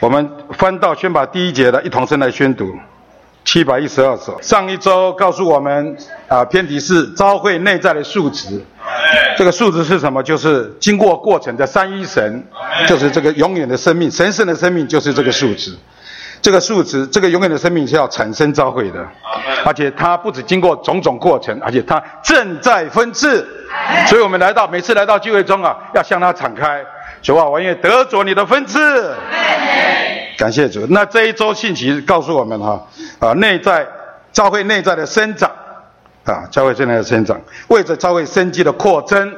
我们翻到宣把第一节的一同声来宣读，七百一十二首。上一周告诉我们啊，偏题是召会内在的数值。这个数值是什么？就是经过过程的三一神，就是这个永远的生命，神圣的生命就是这个数值。这个数值，这个永远的生命是要产生召会的，而且它不止经过种种过程，而且它正在分次。所以我们来到每次来到聚会中啊，要向它敞开。主啊，我愿得着你的分次。感谢主。那这一周信息告诉我们哈，啊，内在教会内在的生长，啊，教会内在的生长，为着教会生机的扩增，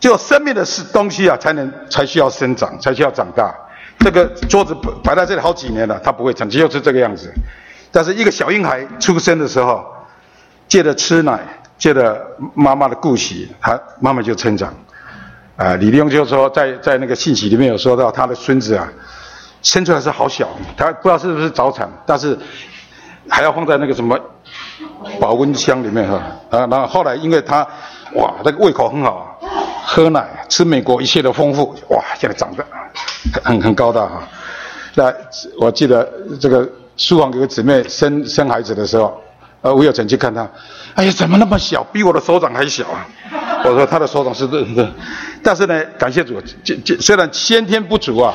就生命的是东西啊，才能才需要生长，才需要长大。这个桌子摆在这里好几年了，它不会长，就是这个样子。但是一个小婴孩出生的时候，借着吃奶，借着妈妈的顾惜，他妈妈就成长。啊，李立勇就说，在在那个信息里面有说到他的孙子啊，生出来是好小，他不知道是不是早产，但是还要放在那个什么保温箱里面哈。啊，然后后来因为他哇，那个胃口很好，喝奶吃美国一切的丰富，哇，现在长得很很高大哈。那我记得这个书房有个姊妹生生孩子的时候，呃，我有曾去看她，哎呀，怎么那么小，比我的手掌还小啊？我说他的手掌是对的，但是呢，感谢主，这这虽然先天不足啊，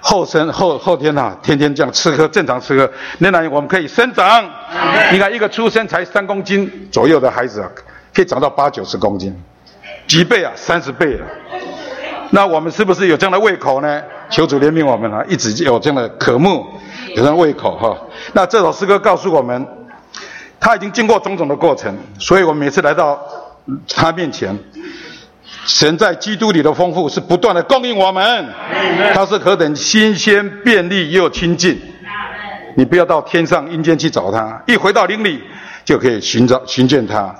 后生后后天呐，天天这样吃喝，正常吃喝，那然我们可以生长。你看一个出生才三公斤左右的孩子啊，可以长到八九十公斤，几倍啊，三十倍了。那我们是不是有这样的胃口呢？求主怜悯我们啊，一直有这样的渴慕，有这样胃口哈。那这首诗歌告诉我们，他已经经过种种的过程，所以我们每次来到。他面前，神在基督里的丰富是不断的供应我们，他是何等新鲜、便利又亲近。你不要到天上阴间去找他，一回到灵里就可以寻找寻见他。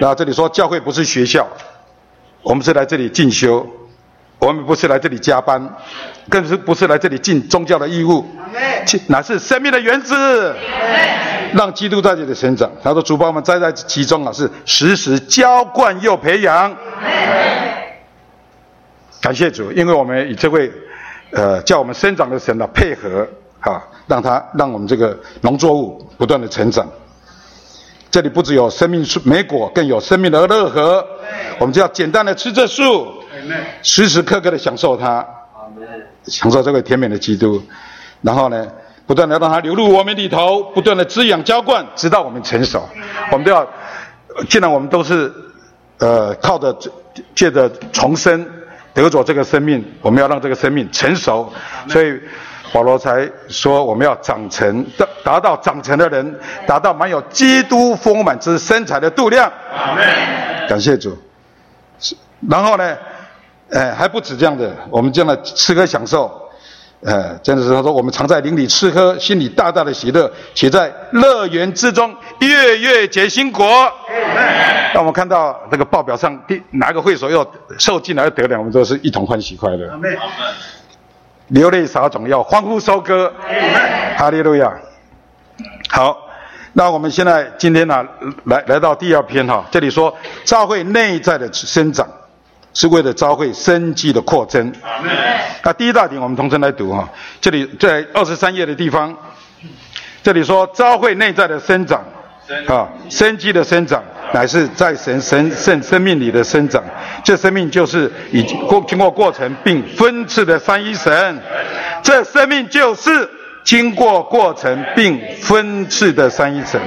那这里说教会不是学校，我们是来这里进修，我们不是来这里加班，更是不是来这里尽宗教的义务，乃是生命的原子。让基督在这里成长。他说：“主把我们栽在其中啊，是时时浇灌又培养。”感谢主，因为我们与这位呃叫我们生长的神呢配合啊，让他让我们这个农作物不断的成长。这里不只有生命树莓果，更有生命的乐和。我们就要简单的吃这树，时时刻刻的享受它，享受这个甜美的基督。然后呢？不断的让它流入我们里头，不断的滋养浇灌，直到我们成熟。我们都要，既然我们都是，呃，靠着借着重生得着这个生命，我们要让这个生命成熟。所以保罗才说，我们要长成，达达到长成的人，达到满有基督丰满之身材的度量。感谢主。然后呢，哎，还不止这样的，我们这样的吃喝享受。呃，真的是他说，我们常在林里吃喝，心里大大的喜乐，且在乐园之中月月结新果。让我们看到那个报表上第哪个会所又受进来又得了，我们都是一同欢喜快乐。流泪撒种，要欢呼收割。哈利路亚。好，那我们现在今天呢，来来到第二篇哈，这里说教会内在的生长。是为了召会生机的扩增。那第一大点，我们同声来读哈。这里在二十三页的地方，这里说召会内在的生长，啊，生机的生长，乃是在神神圣生命里的生长。这生命就是已经过经过过程并分次的三一神。这生命就是经过过程并分次的三一神。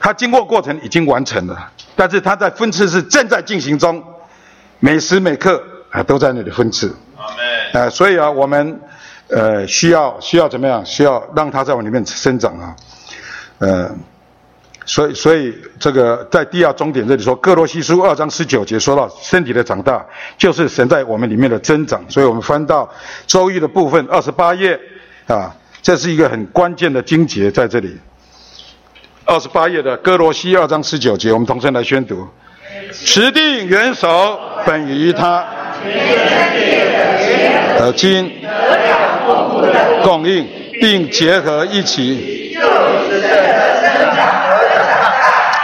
它经过过程已经完成了，但是它在分次是正在进行中。每时每刻啊，都在那里分次，啊，所以啊，我们呃需要需要怎么样？需要让它在我里面生长啊，呃，所以所以这个在第二终点这里说，各罗西书二章十九节说到身体的长大，就是神在我们里面的增长。所以我们翻到周易的部分二十八页啊，这是一个很关键的经节在这里。二十八页的哥罗西二章十九节，我们同声来宣读。持定元首本于他，而今供应并结合一起，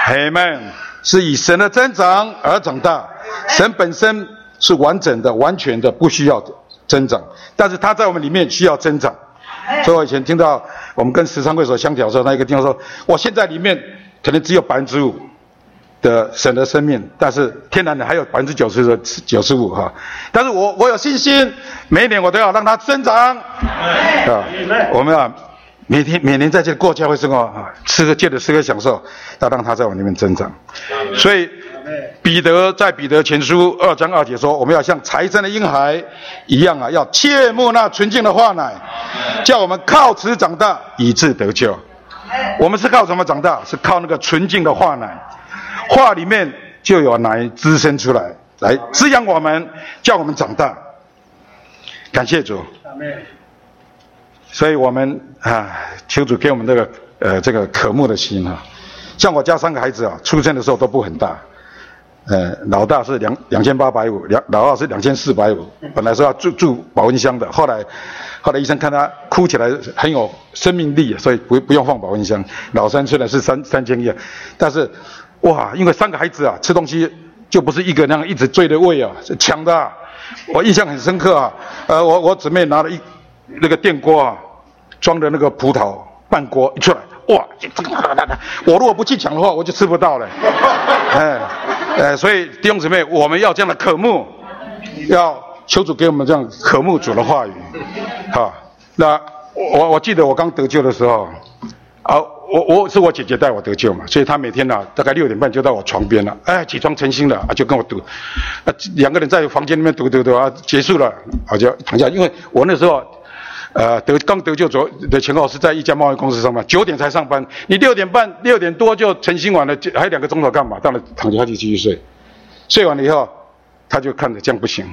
嘿们是以神的增长而长大。神本身是完整的、完全的，不需要增长，但是他在我们里面需要增长。所以我以前听到我们跟十三会所相调的时候，那一个地方说，我现在里面可能只有百分之五的神的生命，但是天然的还有百分之九十的九十五哈。但是我我有信心，每一年我都要让它增长。啊，我们啊。每天每年在这过教会生活啊，吃个借着吃个享受，要让它在我里面增长。所以彼得在彼得前书二章二节说，我们要像财神的婴孩一样啊，要切莫那纯净的话奶，叫我们靠此长大，以致得救。我们是靠什么长大？是靠那个纯净的话奶，话里面就有奶滋生出来，来滋养我们，叫我们长大。感谢主。所以我们啊，求主给我们这个呃这个渴慕的心啊。像我家三个孩子啊，出生的时候都不很大，呃，老大是两两千八百五，两老二是两千四百五。本来说要住住保温箱的，后来后来医生看他哭起来很有生命力，所以不不用放保温箱。老三虽然是三三千一，但是哇，因为三个孩子啊，吃东西就不是一个那样一直追的喂啊，是抢的。我印象很深刻啊，呃，我我姊妹拿了一那个电锅啊。装的那个葡萄半锅一出来，哇！我如果不去抢的话，我就吃不到了。哎，哎，所以弟兄姊妹，我们要这样的渴慕，要求主给我们这样渴慕主的话语。好，那我我记得我刚得救的时候，啊，我我是我姐姐带我得救嘛，所以她每天呢大概六点半就到我床边了，哎，起床晨兴了啊，就跟我读，啊，两个人在房间里面读读读啊，结束了啊就躺下，因为我那时候。呃，得刚得救昨的前后是在一家贸易公司上班，九点才上班。你六点半、六点多就晨兴完了，还有两个钟头干嘛？到了躺下就继续睡，睡完了以后，他就看着这样不行，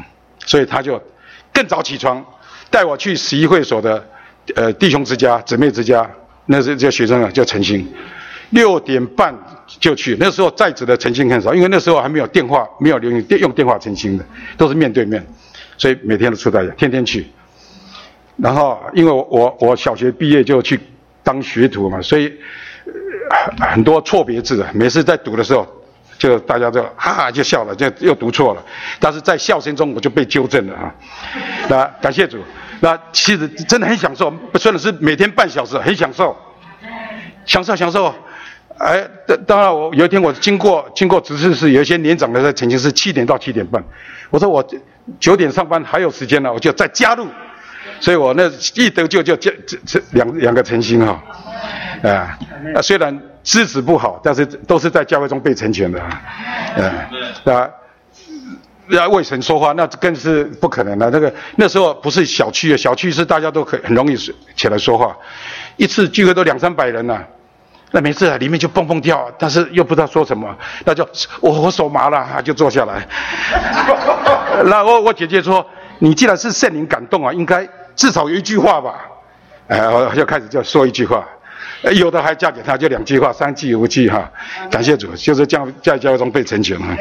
所以他就更早起床，带我去十一会所的呃弟兄之家、姊妹之家，那是叫学生啊叫晨兴，六点半就去。那时候在职的晨兴很少，因为那时候还没有电话，没有流行电用电话晨兴的，都是面对面，所以每天都出大家，天天去。然后，因为我我小学毕业就去当学徒嘛，所以很多错别字啊，每次在读的时候，就大家就哈哈就笑了，就又读错了。但是在笑声中，我就被纠正了啊。那感谢主，那其实真的很享受，虽然是每天半小时，很享受，享受享受。哎，当当然我有一天我经过经过执事室，有一些年长的在曾经是七点到七点半，我说我九点上班还有时间呢，我就再加入。所以我那一得救就这这这两两个诚心哈，啊，虽然资质不好，但是都是在教会中被成全的，啊，啊，要为神说话那更是不可能的。那个那时候不是小区啊，小区是大家都可很容易起来说话，一次聚会都两三百人呐，那每次啊里面就蹦蹦跳，但是又不知道说什么，那就我我手麻了，就坐下来。那我我姐姐说，你既然是圣灵感动啊，应该。至少有一句话吧，哎，我就开始就说一句话，有的还嫁给他，就两句话，三句五句哈。感谢主，就是这样在教会中被成全了。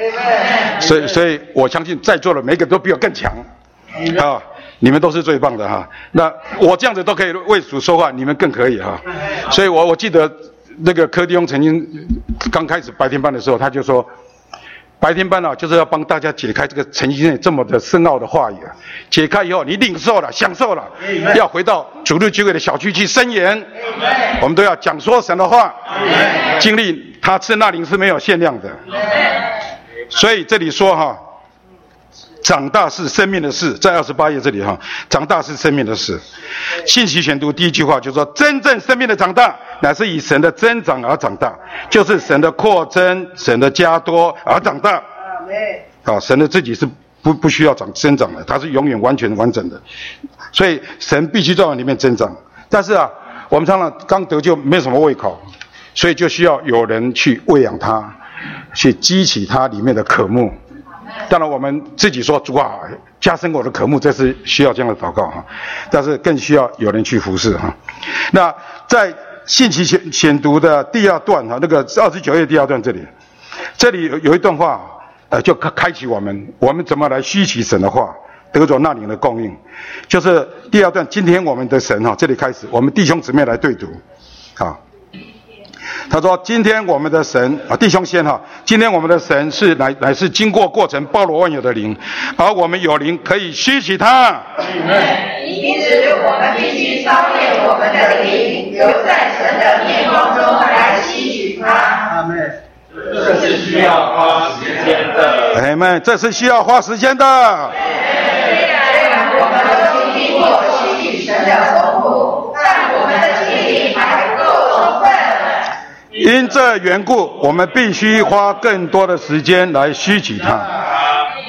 所以，所以我相信在座的每个都比我更强啊！你们都是最棒的哈。那我这样子都可以为主说话，你们更可以哈。所以我我记得那个柯弟兄曾经刚开始白天班的时候，他就说。白天班呢，就是要帮大家解开这个陈先生这么的深奥的话语啊。解开以后，你领受了，享受了，要回到主日聚会的小区去伸言。我们都要讲说神的话，经历他吃那灵是没有限量的。所以这里说哈。长大是生命的事，在二十八页这里哈，长大是生命的事。信息选读第一句话就说，真正生命的长大，乃是以神的增长而长大，就是神的扩增、神的加多而长大。啊，神的自己是不不需要长增长的，它是永远完全完整的，所以神必须在里面增长。但是啊，我们常常刚得救没什么胃口，所以就需要有人去喂养它，去激起它里面的渴慕。当然，我们自己说主啊，加深我的渴慕，这是需要这样的祷告哈。但是更需要有人去服侍哈。那在信息选选读的第二段哈，那个二十九页第二段这里，这里有有一段话，呃，就开开启我们，我们怎么来吸取神的话，得着那里的供应，就是第二段。今天我们的神哈，这里开始，我们弟兄姊妹来对读，好。他说：“今天我们的神啊，弟兄先哈，今天我们的神是乃乃是经过过程包罗万有的灵，而我们有灵可以吸取它。因此，我们必须操练我们的。灵，留在神的。面光中来吸取它。阿门。这是需要花时间的。哎们，这是需要花时间的。虽然我们都经历过吸取神的。丰富，但我们的经历还不够充分。因这缘故，我们必须花更多的时间来吸取它。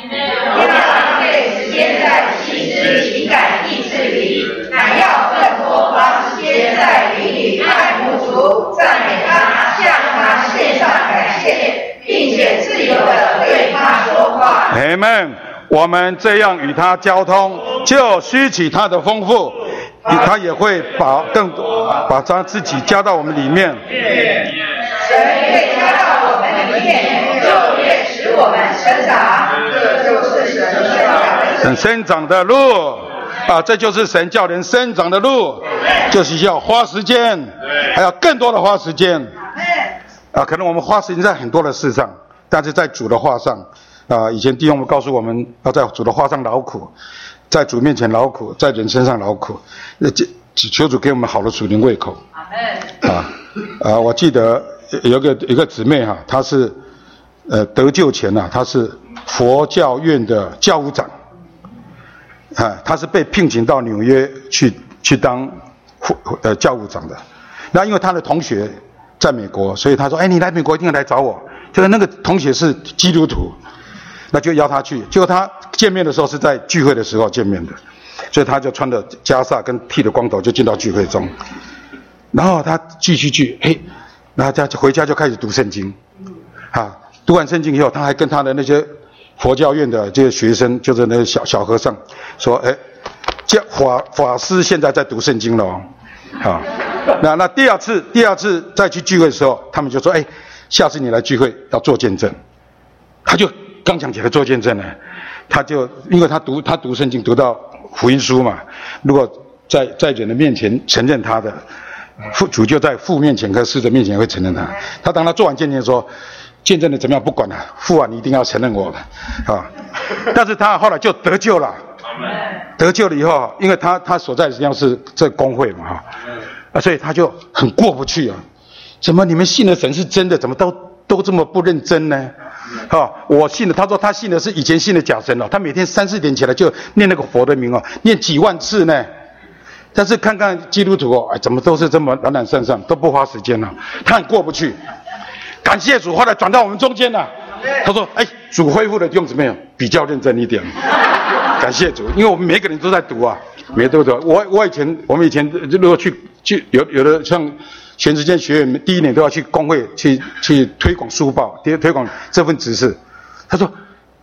不要浪费时间在心思、情感、意志里，还要更多花时间在灵里爱慕主、赞美他、向他献上感谢，并且自由的对他说话。哎们，我们这样与他交通，就吸取他的丰富，他也会把更多把他自己加到我们里面。神越加到我们里面，就越使我们生长。这就是神生长的生生长的路啊，这就是神叫人生长的路，就是要花时间，还要更多的花时间啊。可能我们花时间在很多的事上，但是在主的话上啊，以前弟兄们告诉我们要在主的话上劳苦，在主面前劳苦，在人身上劳苦，那这求主给我们好的属灵胃口啊啊！我记得有个有个姊妹哈、她是呃得救前呐、她是佛教院的教务长。啊，她是被聘请到纽约去去当副呃教务长的。那因为她的同学在美国，所以她说：“哎，你来美国一定要来找我。”就是那个同学是基督徒，那就邀他去。结果他见面的时候是在聚会的时候见面的，所以他就穿着袈裟跟剃着光头就进到聚会中。然后他继续聚，嘿，然后他回家就开始读圣经。啊，读完圣经以后，他还跟他的那些佛教院的这些学生，就是那些小小和尚，说：“哎，教法法师现在在读圣经了哦，啊，那那第二次第二次再去聚会的时候，他们就说：哎，下次你来聚会要做见证。他就刚讲起来做见证呢，他就因为他读他读圣经读到福音书嘛，如果在在人的面前承认他的。父主就在父面前和侍者面前会承认他。他当他做完见证说，见证的怎么样不管了，父啊，你一定要承认我的啊。但是他后来就得救了，得救了以后，因为他他所在的地方是这工会嘛哈，啊，所以他就很过不去啊。怎么你们信的神是真的，怎么都都这么不认真呢？啊，我信的，他说他信的是以前信的假神哦，他每天三四点起来就念那个佛的名哦，念几万次呢。但是看看基督徒哦，哎，怎么都是这么懒懒散散，都不花时间呢、他很过不去。感谢主，后来转到我们中间了。他说：“哎，主恢复的弟兄姊妹哦比较认真一点。”感谢主，因为我们每个人都在读啊，每个都读。我我以前我们以前如果去去有有的像全职间学院，第一年都要去工会去去推广书报，推推广这份指示。他说：“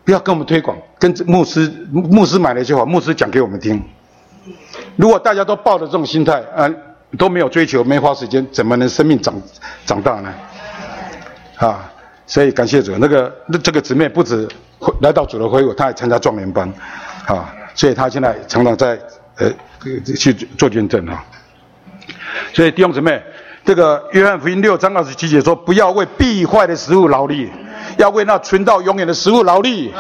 不要跟我们推广，跟牧师牧师买了就好，牧师讲给我们听。”如果大家都抱着这种心态，啊、都没有追求，没花时间，怎么能生命长长大呢？啊，所以感谢主，那个那这个姊妹不止来到主的会，她还参加壮年班，啊，所以她现在常常在呃去做见证啊。所以弟兄姊妹，这个约翰福音六章二十七节说，不要为必坏的食物劳力，要为那存到永远的食物劳力。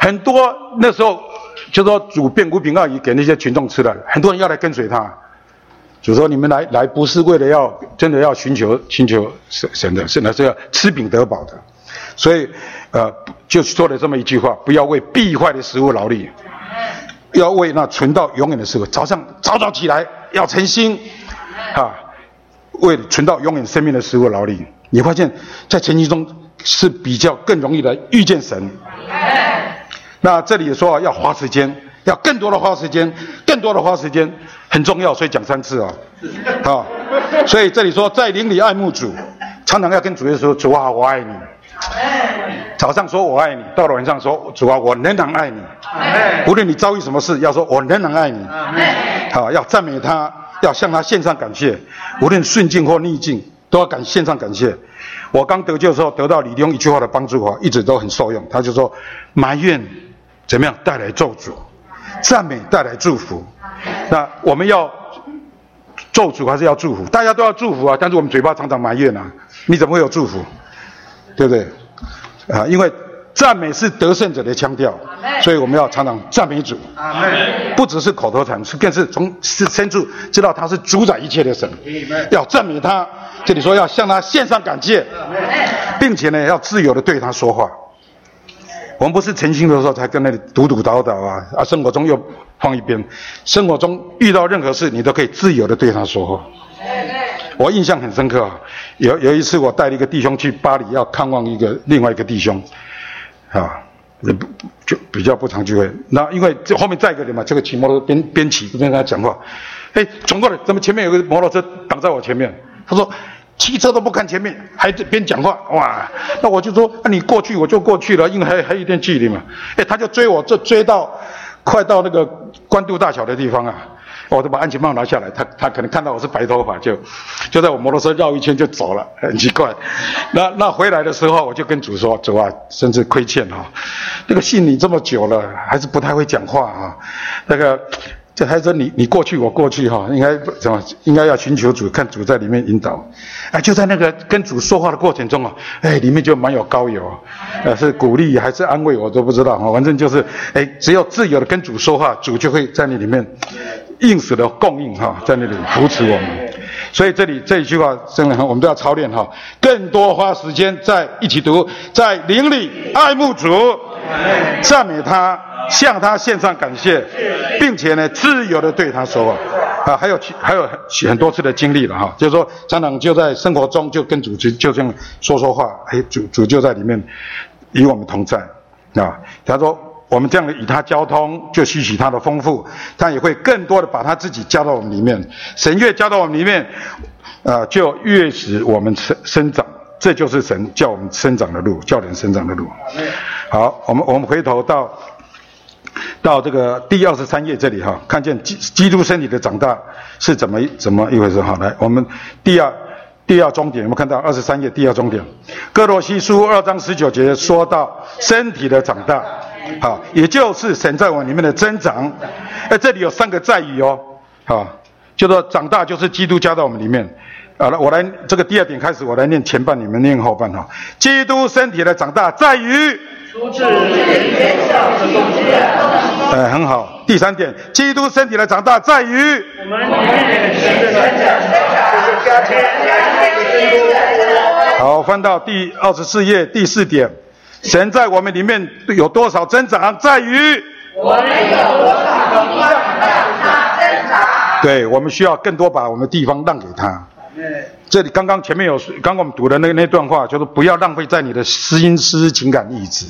很多那时候就说主变五饼二鱼给那些群众吃了，很多人要来跟随他。主说你们来来不是为了要真的要寻求寻求神神的，是呢是要吃饼得饱的。所以呃就说了这么一句话：不要为必坏的食物劳力，要为那存到永远的食物。早上早早起来要诚心啊，为存到永远生命的食物劳力。你发现，在前期中是比较更容易的遇见神。那这里说要花时间，要更多的花时间，更多的花时间很重要，所以讲三次啊，啊，所以这里说在灵里爱慕主，常常要跟主耶稣说主啊，我爱你。早上说我爱你，到了晚上说主啊，我仍然爱你。无论你遭遇什么事，要说我仍然爱你。好，要赞美他，要向他献上感谢，无论顺境或逆境，都要感献上感谢。我刚得救的时候，得到李用一句话的帮助啊，一直都很受用。他就说埋怨怎么样带来咒诅，赞美带来祝福。那我们要咒诅还是要祝福？大家都要祝福啊，但是我们嘴巴常常埋怨啊，你怎么会有祝福？对不对？啊，因为赞美是得胜者的腔调，所以我们要常常赞美主。不只是口头禅，是更是从是深处知道他是主宰一切的神，要赞美他。这里说要向他献上感谢，并且呢要自由的对他说话。我们不是诚心的时候才跟那里嘟嘟叨叨啊啊！生活中又放一边，生活中遇到任何事，你都可以自由的对他说话。我印象很深刻啊，有有一次我带了一个弟兄去巴黎，要看望一个另外一个弟兄，啊，也不就比较不常聚会。那因为这后面再一个人嘛，这个骑摩托边边骑边跟他讲话，哎，转过来，怎么前面有个摩托车挡在我前面？他说。汽车都不看前面，还这边讲话，哇！那我就说，那你过去我就过去了，因为还还有一点距离嘛。哎，他就追我，这追到快到那个关渡大桥的地方啊，我就把安全帽拿下来，他他可能看到我是白头发，就就在我摩托车绕一圈就走了，很奇怪。那那回来的时候，我就跟主说，主啊，真是亏欠哈，那个信你这么久了，还是不太会讲话啊，那个。这还说你你过去我过去哈，应该怎么应该要寻求主，看主在里面引导，哎，就在那个跟主说话的过程中啊，哎，里面就蛮有高油，呃，是鼓励还是安慰我都不知道哈，反正就是哎，只要自由的跟主说话，主就会在那里面应时的供应哈，在那里扶持我们。所以这里这一句话真的，我们都要操练哈，更多花时间在一起读，在灵里爱慕主，赞美他。向他献上感谢，并且呢，自由的对他说，啊，还有还有很多次的经历了哈，就是说，常常就在生活中就跟主就就这样说说话，哎，主主就在里面与我们同在，啊，他说我们这样的与他交通，就吸取他的丰富，他也会更多的把他自己加到我们里面，神越加到我们里面，啊，就越使我们生生长，这就是神叫我们生长的路，叫人生长的路。好，我们我们回头到。到这个第二十三页这里哈，看见基基督身体的长大是怎么怎么一回事哈？来，我们第二第二终点，我们看到二十三页第二终点，哥罗西书二章十九节说到身体的长大，好，也就是神在我里面的增长。哎，这里有三个在于哦，好，就说长大就是基督加在我们里面。好了，我来这个第二点开始，我来念前半，你们念后半哈。基督身体的长大在于。出自元首哎，很好。第三点，基督身体的长大在于我们里面好，翻到第二十四页第四点，神在我们里面有多少增长，在于我们有多少地方让他增长。对，我们需要更多把我们地方让给他。这里刚刚前面有，刚刚我们读的那那段话，就是不要浪费在你的心思、情感、意志。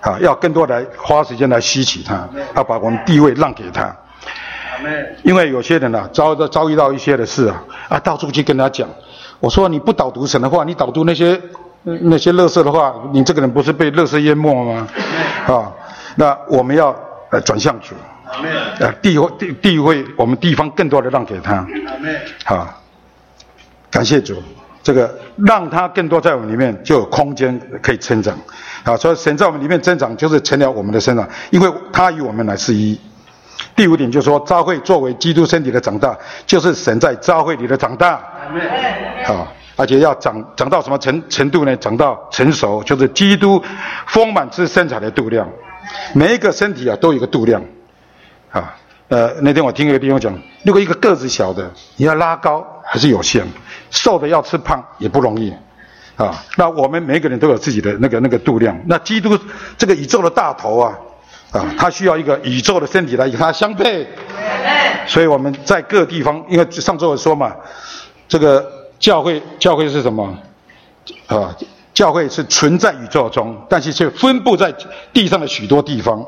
啊，要更多来花时间来吸取它，要把我们地位让给他。因为有些人呢，遭遭遭遇到一些的事啊，啊，到处去跟他讲。我说你不导读神的话，你导读那些那些垃圾的话，你这个人不是被垃圾淹没吗？啊，那我们要呃转向主，呃地位地地位，我们地方更多的让给他。好，感谢主。这个让他更多在我们里面就有空间可以成长，啊，所以神在我们里面增长就是成了我们的生长，因为他与我们来是一。第五点就是说，教会作为基督身体的长大，就是神在教会里的长大，好，而且要长长到什么程程度呢？长到成熟，就是基督丰满之身材的度量。每一个身体啊都有一个度量，啊，呃，那天我听一个弟兄讲，如果一个个子小的，你要拉高还是有限。瘦的要吃胖也不容易，啊，那我们每个人都有自己的那个那个度量。那基督这个宇宙的大头啊，啊，他需要一个宇宙的身体来与他相配。所以我们在各地方，因为上周我说嘛，这个教会教会是什么？啊，教会是存在宇宙中，但是却分布在地上的许多地方，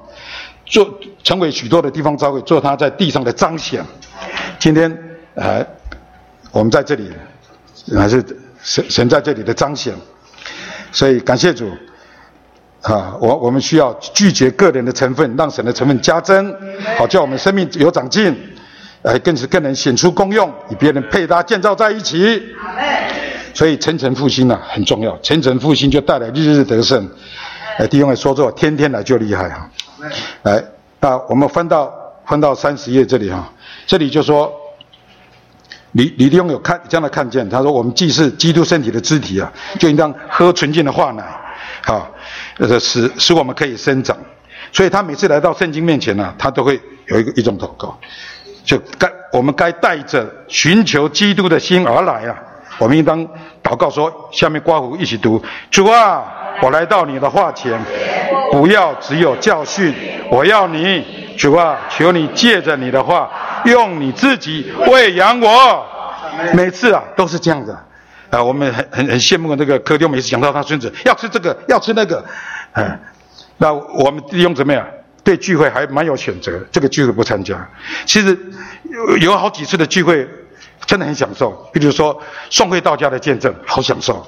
做成为许多的地方教会，做他在地上的彰显。今天，呃，我们在这里。还是神神在这里的彰显，所以感谢主啊！我我们需要拒绝个人的成分，让神的成分加增，好叫我们生命有长进，哎，更是更能显出功用，与别人配搭建造在一起。所以层层复兴呢很重要，层层复兴就带来日日得胜。哎，弟兄们说错，天天来就厉害哈。来，那我们翻到翻到三十页这里哈，这里就说。李李弟兄有看这样的看见，他说我们既是基督身体的肢体啊，就应当喝纯净的化奶，啊，呃使使我们可以生长。所以他每次来到圣经面前呢，他都会有一个一种祷告，就该我们该带着寻求基督的心而来啊。我们应当祷告说：下面刮胡一起读，主啊，我来到你的话前，不要只有教训，我要你，主啊，求你借着你的话，用你自己喂养我。每次啊都是这样的，啊，我们很很很羡慕那个柯丢，每次讲到他孙子要吃这个，要吃那个，嗯。那我们弟兄姊妹啊，对聚会还蛮有选择，这个聚会不参加。其实有有好几次的聚会，真的很享受。比如说宋会道家的见证，好享受。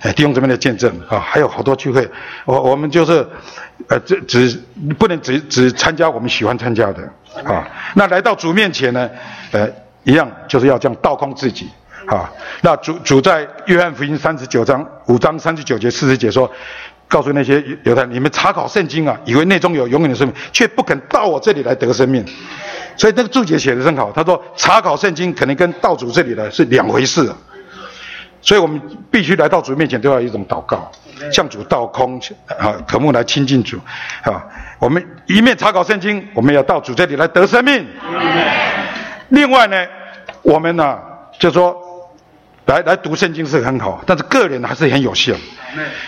哎，弟兄姊妹的见证啊，还有好多聚会，我我们就是，呃，只只不能只只参加我们喜欢参加的啊。那来到主面前呢，呃，一样就是要这样倒空自己啊。那主主在约翰福音三十九章五章三十九节四十节说。告诉那些犹太人，你们查考圣经啊，以为内中有永远的生命，却不肯到我这里来得生命。所以那个注解写的真好，他说查考圣经可能跟道主这里来是两回事。所以我们必须来到主面前都要一种祷告，向主道空啊，渴慕来亲近主啊。我们一面查考圣经，我们要到主这里来得生命。另外呢，我们呢就说。来来读圣经是很好，但是个人还是很有限。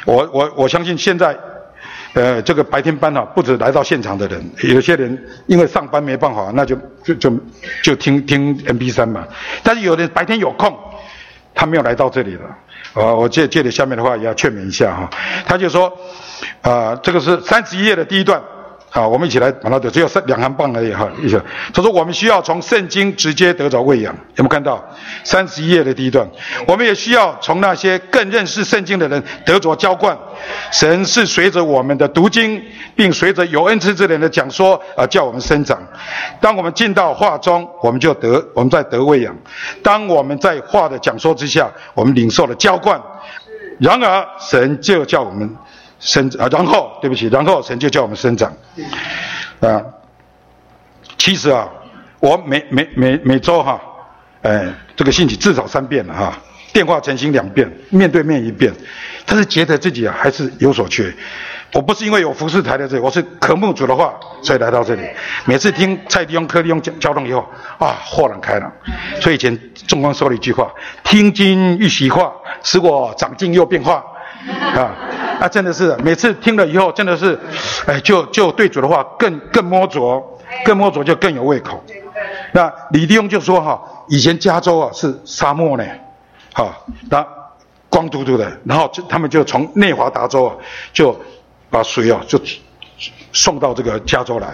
我我我相信现在，呃，这个白天班啊，不止来到现场的人，有些人因为上班没办法，那就就就就听听 M P 三嘛。但是有的白天有空，他没有来到这里了。啊，我借借着下面的话也要劝勉一下哈。他就说，啊，这个是三十一页的第一段。好，我们一起来把它的，只有三两行半而已哈。一下，他说我们需要从圣经直接得着喂养，有没有看到三十一页的第一段？我们也需要从那些更认识圣经的人得着浇灌。神是随着我们的读经，并随着有恩赐之人的讲说而叫我们生长。当我们进到话中，我们就得我们在得喂养；当我们在话的讲说之下，我们领受了浇灌。然而神就叫我们。生啊，然后对不起，然后神就叫我们生长，啊，其实啊，我每每每每周哈，哎，这个信息至少三遍了哈，电话诚心两遍，面对面一遍，但是觉得自己啊还是有所缺。我不是因为有服饰台在这里，我是渴慕主的话，所以来到这里。每次听蔡弟兄、柯弟兄讲交通以后，啊，豁然开朗。所以以前中光说了一句话：“听经一席话，使我长进又变化。” 啊，啊，真的是每次听了以后，真的是，哎，就就对主的话更更摸着，更摸着就更有胃口。那李弟兄就说哈，以前加州啊是沙漠呢，好，那光秃秃的，然后就他们就从内华达州啊，就把水啊就送到这个加州来，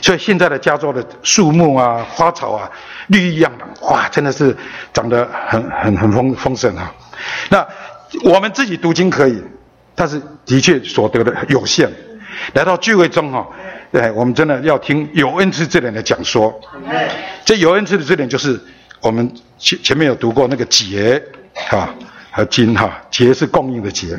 所以现在的加州的树木啊、花草啊，绿意盎然，哇，真的是长得很很很丰丰盛啊。那。我们自己读经可以，但是的确所得的有限。来到聚会中哈，哎，我们真的要听有恩赐之人的讲说。这有恩赐的这点就是我们前前面有读过那个节啊和金哈，节是供应的节，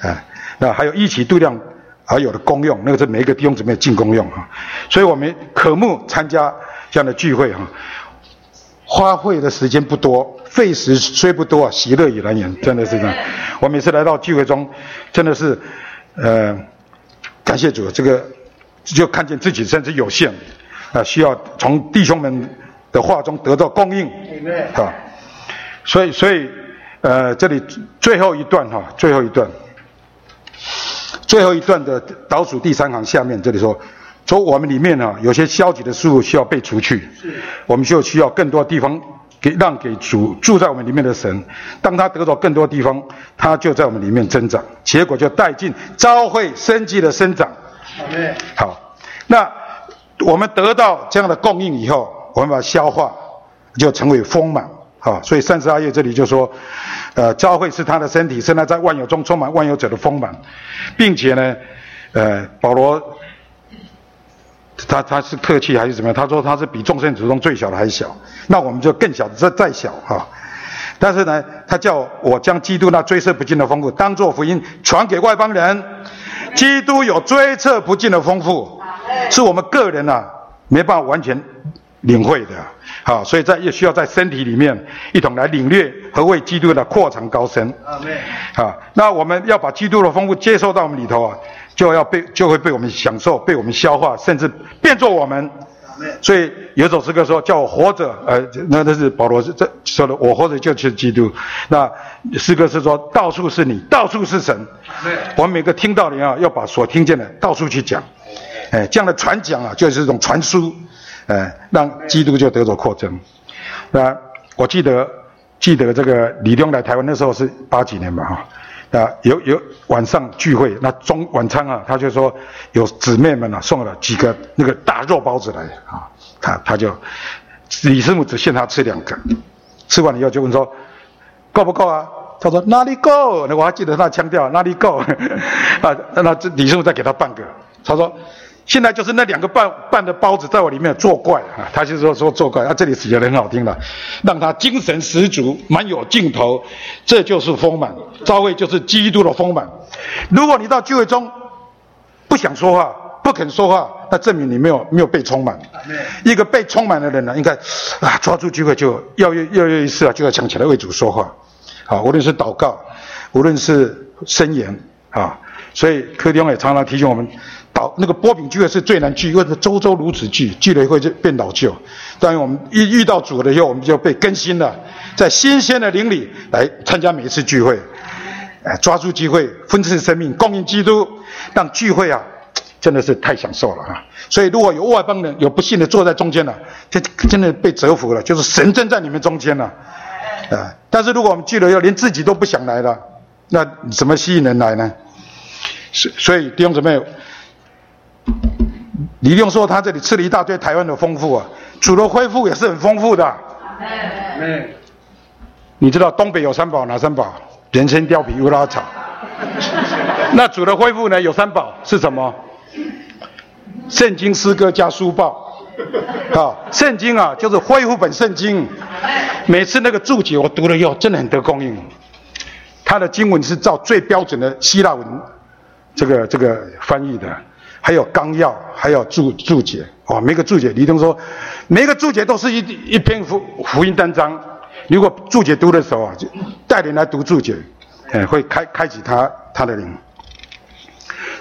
哎，那还有一起度量而有的功用，那个是每一个弟兄姊妹进功用哈。所以我们渴慕参加这样的聚会哈。花费的时间不多，费时虽不多啊，喜乐已难言，真的是这样。我每次来到聚会中，真的是，呃，感谢主，这个就看见自己甚至有限，啊，需要从弟兄们的话中得到供应，啊，所以，所以，呃，这里最后一段哈，最后一段，最后一段的倒数第三行下面这里说。说我们里面呢，有些消极的事物需要被除去，我们就需要更多地方给让给主住在我们里面的神。当他得到更多地方，他就在我们里面增长，结果就带进召会生机的生长。好，那我们得到这样的供应以后，我们把它消化，就成为丰满。好，所以三十二页这里就说，呃，召会是他的身体，现在在万有中充满万有者的丰满，并且呢，呃，保罗。他他是客气还是怎么样？他说他是比众生之中最小的还小，那我们就更小，再再小哈。但是呢，他叫我将基督那追测不尽的丰富当做福音传给外邦人。基督有追测不尽的丰富，是我们个人呐没办法完全领会的。好，所以在也需要在身体里面一同来领略何谓基督的扩长高深。啊，那我们要把基督的丰富接受到我们里头啊，就要被就会被我们享受，被我们消化，甚至变作我们。所以有首诗歌说：“叫我活着。”呃，那那是保罗这说的：“我活着就是基督。”那诗歌是说：“到处是你，到处是神。”我们每个听到的啊，要把所听见的到处去讲。哎，这样的传讲啊，就是一种传输。哎，让基督就得着扩增。那我记得记得这个李东来台湾那时候是八几年吧哈。啊，有有晚上聚会，那中晚餐啊，他就说有姊妹们啊送了几个那个大肉包子来啊，他他就李师傅只限他吃两个，吃完了以后就问说够不够啊？他说哪里够？那我还记得他腔调哪里够？啊，那这李师傅再给他半个，他说。现在就是那两个半半的包子在我里面作怪啊，他就说说作怪，啊这里写的很好听了，让他精神十足，蛮有劲头，这就是丰满，召会就是基督的丰满。如果你到聚会中不想说话，不肯说话，那证明你没有没有被充满。一个被充满的人呢，应该啊抓住机会就要要要一次啊就要抢起来为主说话，啊无论是祷告，无论是申言啊，所以柯丁也常常提醒我们。导那个波饼聚会是最难聚，因为是周周如此聚，聚了以后就变老旧。当然我们一遇到主了以后，我们就被更新了，在新鲜的灵里来参加每一次聚会，哎，抓住机会分赐生命，供应基督，让聚会啊，真的是太享受了啊！所以如果有外邦人有不幸的坐在中间了，就真的被折服了，就是神正在你们中间了，啊！但是如果我们聚了以后连自己都不想来了，那怎么吸引人来呢？所所以弟兄姊妹。李用说他这里吃了一大堆台湾的丰富啊，煮的恢复也是很丰富的。你知道东北有三宝哪三宝？人参、貂皮、乌拉草。那主的恢复呢？有三宝是什么？圣经诗歌加书报。啊，圣经啊，就是恢复本圣经。每次那个注解我读了以后，真的很得供应。他的经文是照最标准的希腊文，这个这个翻译的。还有纲要，还有注注解，哦，每个注解，李东说，每个注解都是一一篇福福音单章。如果注解读的时候啊，就带领来读注解，哎，会开开启他他的灵。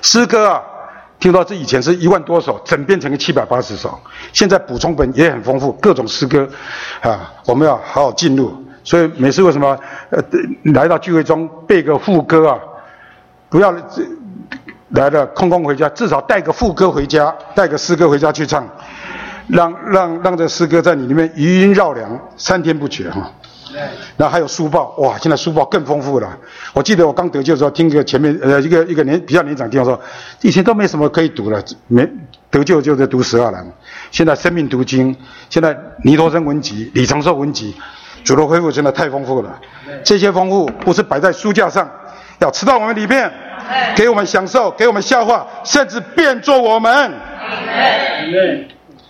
诗歌啊，听说这以前是一万多首，整编成七百八十首，现在补充本也很丰富，各种诗歌，啊，我们要好好进入。所以每次为什么呃来到聚会中背个副歌啊，不要这。来了空空回家，至少带个副歌回家，带个诗歌回家去唱，让让让这诗歌在你里面余音绕梁，三天不绝哈。那还有书报，哇，现在书报更丰富了。我记得我刚得救的时候，听个前面呃一个一个年比较年长听我说，以前都没什么可以读了，没得救就在读十二栏，现在生命读经，现在尼陀生文集、李长寿文集，主的恢复真的太丰富了。这些丰富不是摆在书架上，要吃到我们里面。给我们享受，给我们消化，甚至变作我们。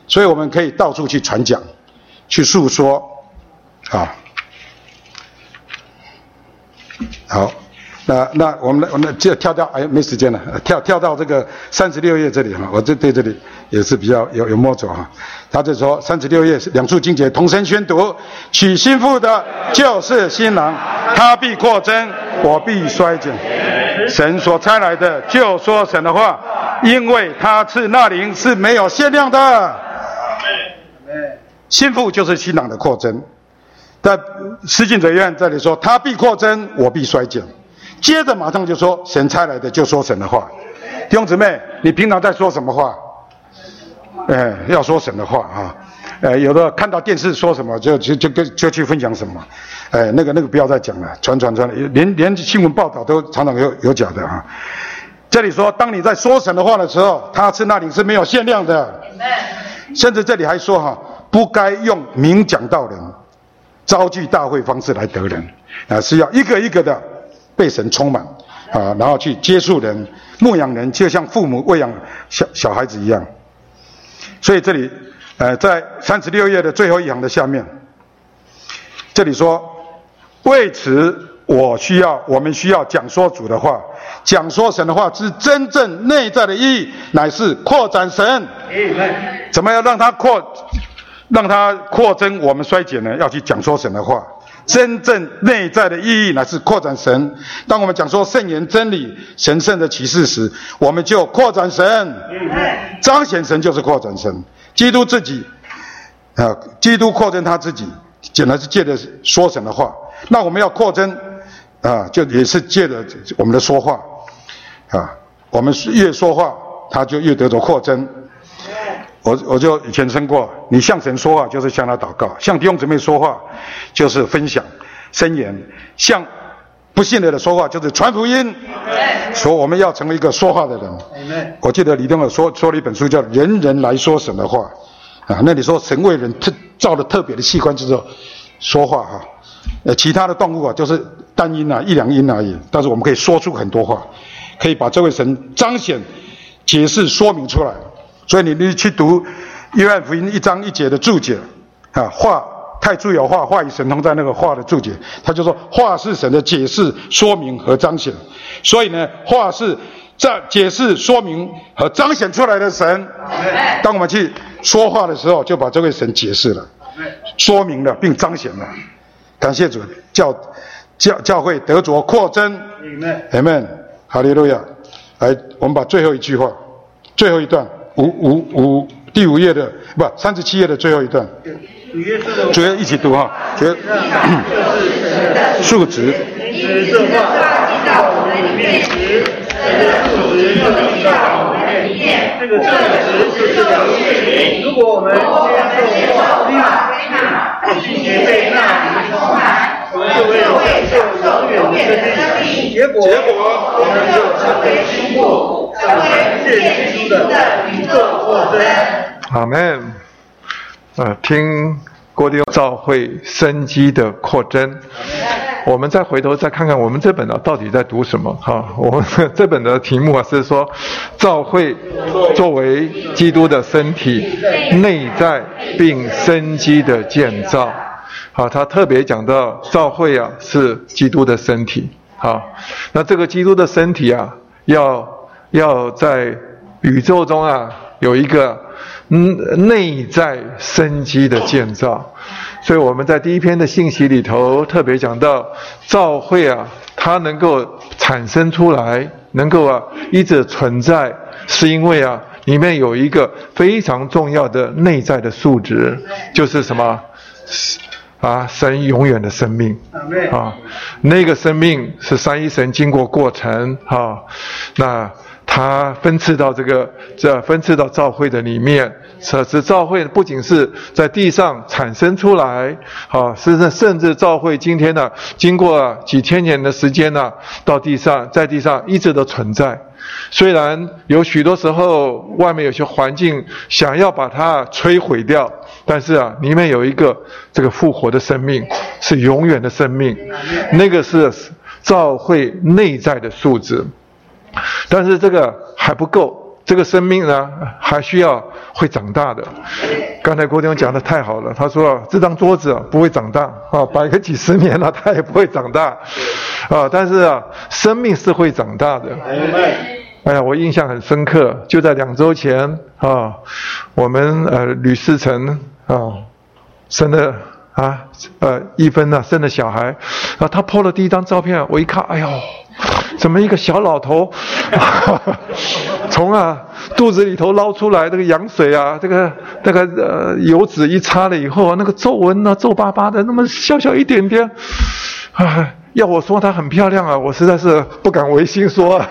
所以我们可以到处去传讲，去诉说，啊，好，那那我们，我们就跳到，哎，没时间了，跳跳到这个三十六页这里哈，我这对这里也是比较有有摸着哈。他就说三十六页两处经节同声宣读，娶新妇的就是新郎，他必扩增，我必衰减。神所差来的就说神的话，因为他赐那灵是没有限量的。心腹就是新郎的扩增，但施浸者愿这里说他必扩增，我必衰减。接着马上就说神差来的就说神的话，弟兄姊妹，你平常在说什么话？哎，要说神的话啊。呃，有的看到电视说什么就就就跟就去分享什么，哎，那个那个不要再讲了，传传传，连连新闻报道都常常有有假的啊。这里说，当你在说神的话的时候，他是那里是没有限量的。甚至这里还说哈，不该用明讲道人、招聚大会方式来得人啊，是要一个一个的被神充满啊，然后去接触人、牧养人，就像父母喂养小小孩子一样。所以这里。呃，在三十六页的最后一行的下面，这里说：“为此，我需要，我们需要讲说主的话，讲说神的话，是真正内在的意义，乃是扩展神。怎么样让它扩？让它扩增，我们衰减呢，要去讲说神的话。真正内在的意义乃是扩展神。当我们讲说圣言真理、神圣的启示时，我们就扩展神，彰显神就是扩展神。基督自己，啊，基督扩增他自己，简单是借着说神的话。那我们要扩增，啊，就也是借着我们的说话，啊，我们越说话，他就越得着扩增。我我就以前称过，你向神说话就是向他祷告，向弟兄姊妹说话就是分享申言，向不信的人说话就是传福音。所以我们要成为一个说话的人。我记得李东尔说说了一本书叫《人人来说神的话》，啊，那你说神为人特造了特别的器官之后说话哈，呃，其他的动物啊就是单音啊一两音而已，但是我们可以说出很多话，可以把这位神彰显、解释、说明出来。所以你你去读约翰福音一章一节的注解，啊，话太注有话，话语神通在那个话的注解，他就说话是神的解释、说明和彰显。所以呢，话是在解释、说明和彰显出来的神。当我们去说话的时候，就把这位神解释了、说明了并彰显了。感谢主，教教教会得着扩增。Amen，Amen，哈利路亚。来，我们把最后一句话，最后一段。五五五第五页的不三十七页的最后一段，主要一起读哈，主要数值。面时，这个数值就进到我们的里面。这个数值是表示，如果我们接受纳，并且被那里充满，我们就会享受永远的生命。结果，我们就成为新物，成为现今的宇宙扩增。阿门。呃，听郭弟兄召会生机的扩增。我们再回头再看看我们这本呢到底在读什么？哈，我们这本的题目啊是说，召会作为基督的身体，内在并生机的建造。好，他特别讲到召会啊是基督的身体。好，那这个基督的身体啊，要要在宇宙中啊有一个嗯内在生机的建造。所以我们在第一篇的信息里头特别讲到，召会啊，它能够产生出来，能够啊一直存在，是因为啊里面有一个非常重要的内在的数值，就是什么？啊，神永远的生命啊，那个生命是三一神经过过程啊，那。他分赐到这个，这分赐到教会的里面，此时教会不仅是在地上产生出来，啊，甚至甚至教会今天呢，经过几千年的时间呢，到地上，在地上一直都存在。虽然有许多时候外面有些环境想要把它摧毁掉，但是啊，里面有一个这个复活的生命，是永远的生命，那个是照会内在的素质。但是这个还不够，这个生命呢还需要会长大的。刚才郭天讲的太好了，他说这张桌子不会长大啊，摆个几十年了，它也不会长大啊。但是啊，生命是会长大的。哎呀，我印象很深刻，就在两周前啊，我们呃吕世成啊生的啊呃一分呢生的小孩，啊他 po 了第一张照片，我一看，哎呦。怎么一个小老头，从啊肚子里头捞出来这个羊水啊，这个那个呃油脂一擦了以后啊，那个皱纹呢皱巴巴的，那么小小一点点，啊，要我说她很漂亮啊，我实在是不敢违心说啊，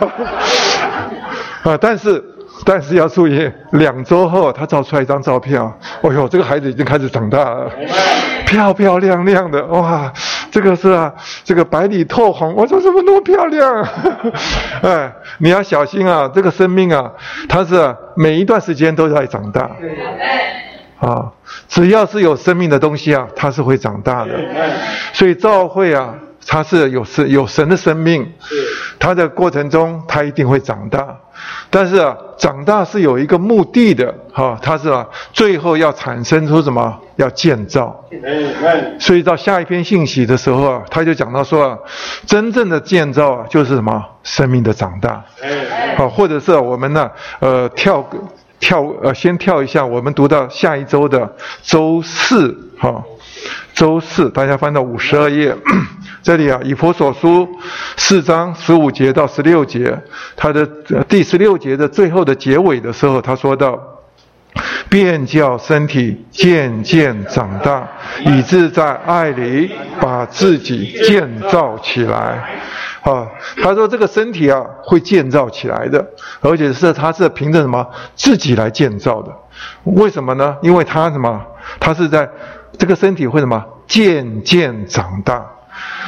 啊，但是。但是要注意，两周后他照出来一张照片啊，哎呦，这个孩子已经开始长大了，漂漂亮亮的，哇，这个是啊，这个白里透红，我说怎么那么漂亮？哎，你要小心啊，这个生命啊，它是每一段时间都在长大，啊，只要是有生命的东西啊，它是会长大的，所以照会啊，它是有神有神的生命，它的过程中它一定会长大。但是啊，长大是有一个目的的，哈，它是啊，最后要产生出什么？要建造。所以到下一篇信息的时候啊，他就讲到说啊，真正的建造啊，就是什么？生命的长大。好，或者是我们呢，呃，跳跳呃，先跳一下，我们读到下一周的周四哈，周四，大家翻到五十二页，这里啊，以佛所书四章十五节到十六节，他的第十六节的最后的结尾的时候，他说到。便叫身体渐渐长大，以致在爱里把自己建造起来。啊，他说这个身体啊会建造起来的，而且是他是凭着什么自己来建造的？为什么呢？因为他什么？他是在这个身体会什么渐渐长大。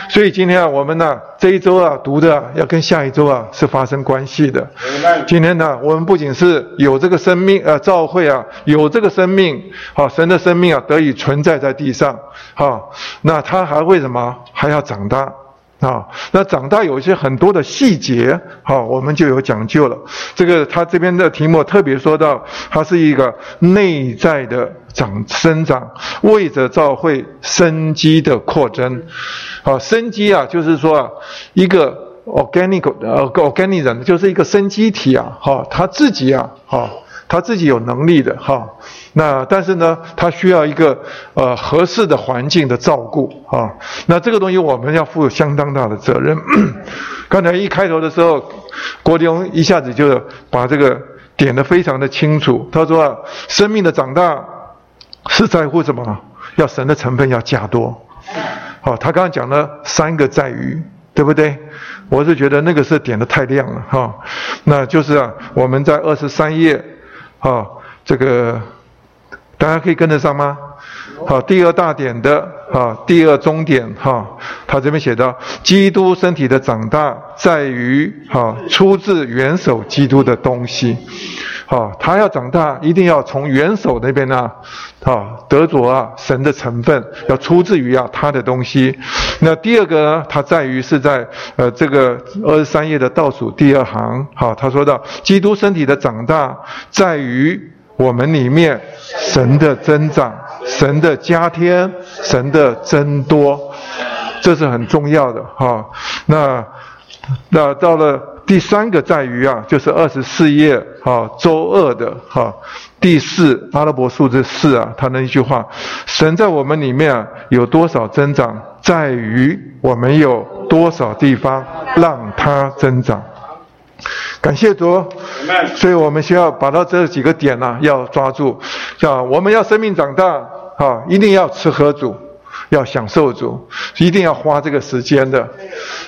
所以今天啊，我们呢这一周啊读的要跟下一周啊是发生关系的。今天呢，我们不仅是有这个生命，呃，召会啊有这个生命，好，神的生命啊得以存在在地上，好，那他还会什么？还要长大。啊，那长大有一些很多的细节，好，我们就有讲究了。这个他这边的题目特别说到，它是一个内在的长生长，为着造会生机的扩增。好，生机啊，就是说啊，一个 organic 呃 organic 人，就是一个生机体啊，哈，他自己啊，哈，他自己有能力的，哈。那但是呢，他需要一个呃合适的环境的照顾啊。那这个东西我们要负相当大的责任。刚才一开头的时候，郭立荣一下子就把这个点得非常的清楚。他说啊，生命的长大是在乎什么？要神的成分要加多。好，他刚刚讲了三个在于，对不对？我是觉得那个是点的太亮了哈。那就是啊，我们在二十三页啊，这个。大家可以跟得上吗？好，第二大点的啊，第二终点哈，他这边写到，基督身体的长大在于哈，出自元首基督的东西，好，他要长大，一定要从元首那边呢，好，得着啊神的成分，要出自于啊他的东西。那第二个呢，它在于是在呃这个二十三页的倒数第二行，好，他说到，基督身体的长大在于。我们里面神的增长、神的加添、神的增多，这是很重要的哈。那那到了第三个在于啊，就是二十四页哈，周二的哈第四阿拉伯数字四啊，他那一句话：神在我们里面啊有多少增长，在于我们有多少地方让它增长。感谢主，所以我们需要把到这几个点呢，要抓住，啊，我们要生命长大，啊，一定要吃喝主，要享受主，一定要花这个时间的，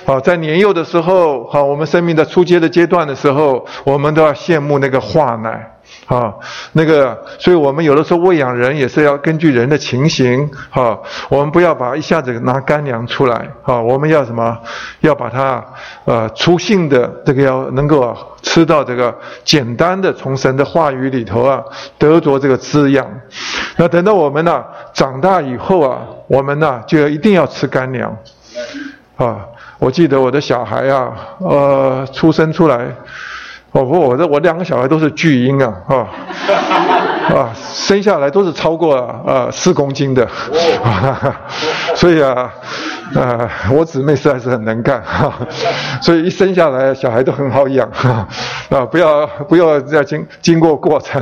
啊，在年幼的时候，好，我们生命的初阶的阶段的时候，我们都要羡慕那个化奶。啊，那个，所以我们有的时候喂养人也是要根据人的情形，哈，我们不要把一下子拿干粮出来，哈，我们要什么？要把它，呃，粗性的这个要能够吃到这个简单的从神的话语里头啊得着这个滋养。那等到我们呢长大以后啊，我们呢就要一定要吃干粮。啊，我记得我的小孩啊，呃，出生出来。哦不，我这我两个小孩都是巨婴啊，啊，啊，生下来都是超过啊四公斤的，所以啊，啊，我姊妹实在是很能干，哈，所以一生下来小孩都很好养，啊，不要不要再经经过过程，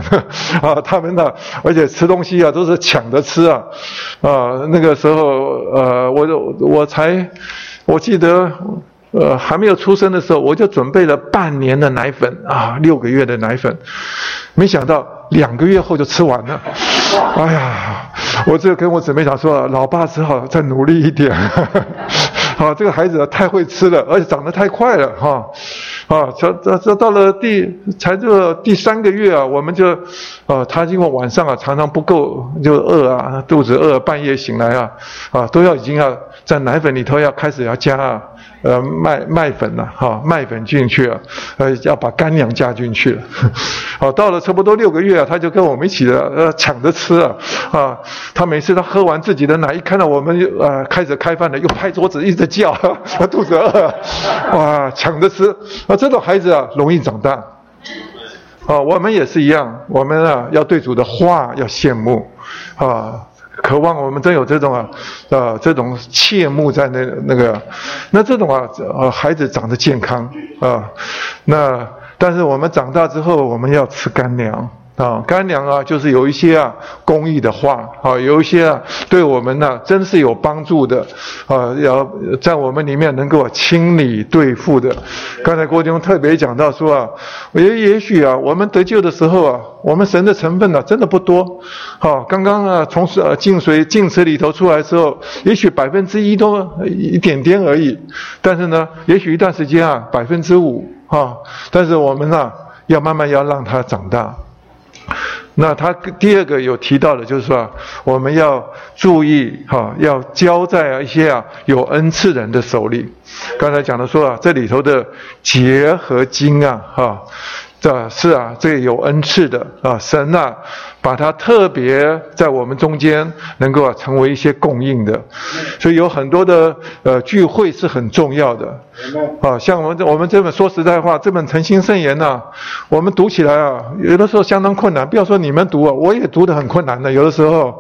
啊，他们呢，而且吃东西啊都是抢着吃啊，啊，那个时候呃，我我才我记得。呃，还没有出生的时候，我就准备了半年的奶粉啊，六个月的奶粉，没想到两个月后就吃完了。哎呀，我就跟我姊妹讲说，老爸只好再努力一点。好，这个孩子太会吃了，而且长得太快了哈。啊，这这这到了第才这第三个月啊，我们就，啊，他因为晚上啊常常不够就饿啊，肚子饿，半夜醒来啊，啊都要已经要在奶粉里头要开始要加啊。呃，麦麦粉呐，哈，麦粉进去了，呃，要把干粮加进去了，好，到了差不多六个月啊，他就跟我们一起的，呃，抢着吃啊，啊，他每次他喝完自己的奶，一看到我们呃开始开饭了，又拍桌子一直叫，肚子饿，哇，抢着吃，啊，这种孩子啊，容易长大，啊，我们也是一样，我们啊要对主的话要羡慕，啊。渴望我们真有这种啊，呃，这种切慕在那那个，那这种啊，呃，孩子长得健康啊，那但是我们长大之后，我们要吃干粮。啊，干粮啊，就是有一些啊公益的话啊，有一些啊对我们呢真是有帮助的啊，要在我们里面能够清理对付的。刚才郭弟兄特别讲到说啊，也也许啊，我们得救的时候啊，我们神的成分呢真的不多，好，刚刚啊从呃净水净池里头出来之后，也许百分之一都一点点而已，但是呢，也许一段时间啊百分之五啊，但是我们呢要慢慢要让它长大。那他第二个有提到的，就是说我们要注意哈，要交在一些啊有恩赐人的手里。刚才讲的说啊，这里头的结和金啊，哈。这是啊，这有恩赐的啊，神啊，把它特别在我们中间能够啊成为一些供应的，所以有很多的呃聚会是很重要的啊。像我们这我们这本说实在话，这本诚心圣言呐，我们读起来啊，有的时候相当困难。不要说你们读啊，我也读得很困难的。有的时候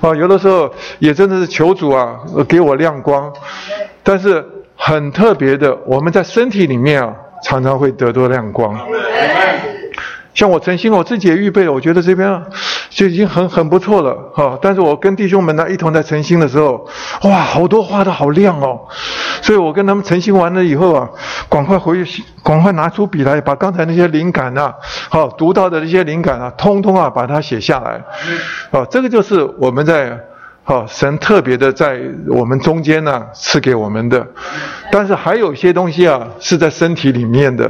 啊，有的时候也真的是求主啊给我亮光，但是很特别的，我们在身体里面啊。常常会得多亮光，像我诚心我自己也预备了，我觉得这边就已经很很不错了哈。但是我跟弟兄们呢一同在诚心的时候，哇，好多画的好亮哦，所以我跟他们诚心完了以后啊，赶快回去，赶快拿出笔来，把刚才那些灵感啊，好读到的那些灵感啊，通通啊把它写下来，啊，这个就是我们在。好，神特别的在我们中间呢赐给我们的，但是还有一些东西啊是在身体里面的，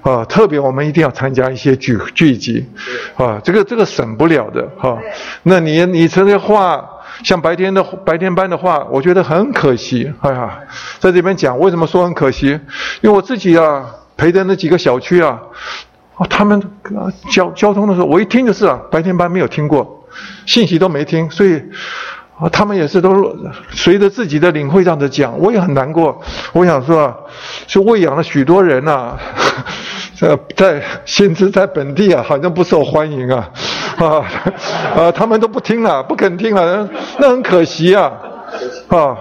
啊，特别我们一定要参加一些聚聚集，啊，这个这个省不了的哈。那你你这些话，像白天的白天班的话，我觉得很可惜，哎呀，在这边讲为什么说很可惜？因为我自己啊陪的那几个小区啊，他们交交通的时候，我一听就是啊白天班没有听过。信息都没听，所以，他们也是都随着自己的领会这样子讲，我也很难过。我想说啊，是喂养了许多人呐，这 在薪资在本地啊，好像不受欢迎啊，啊啊，他们都不听了，不肯听了，那很可惜啊，啊，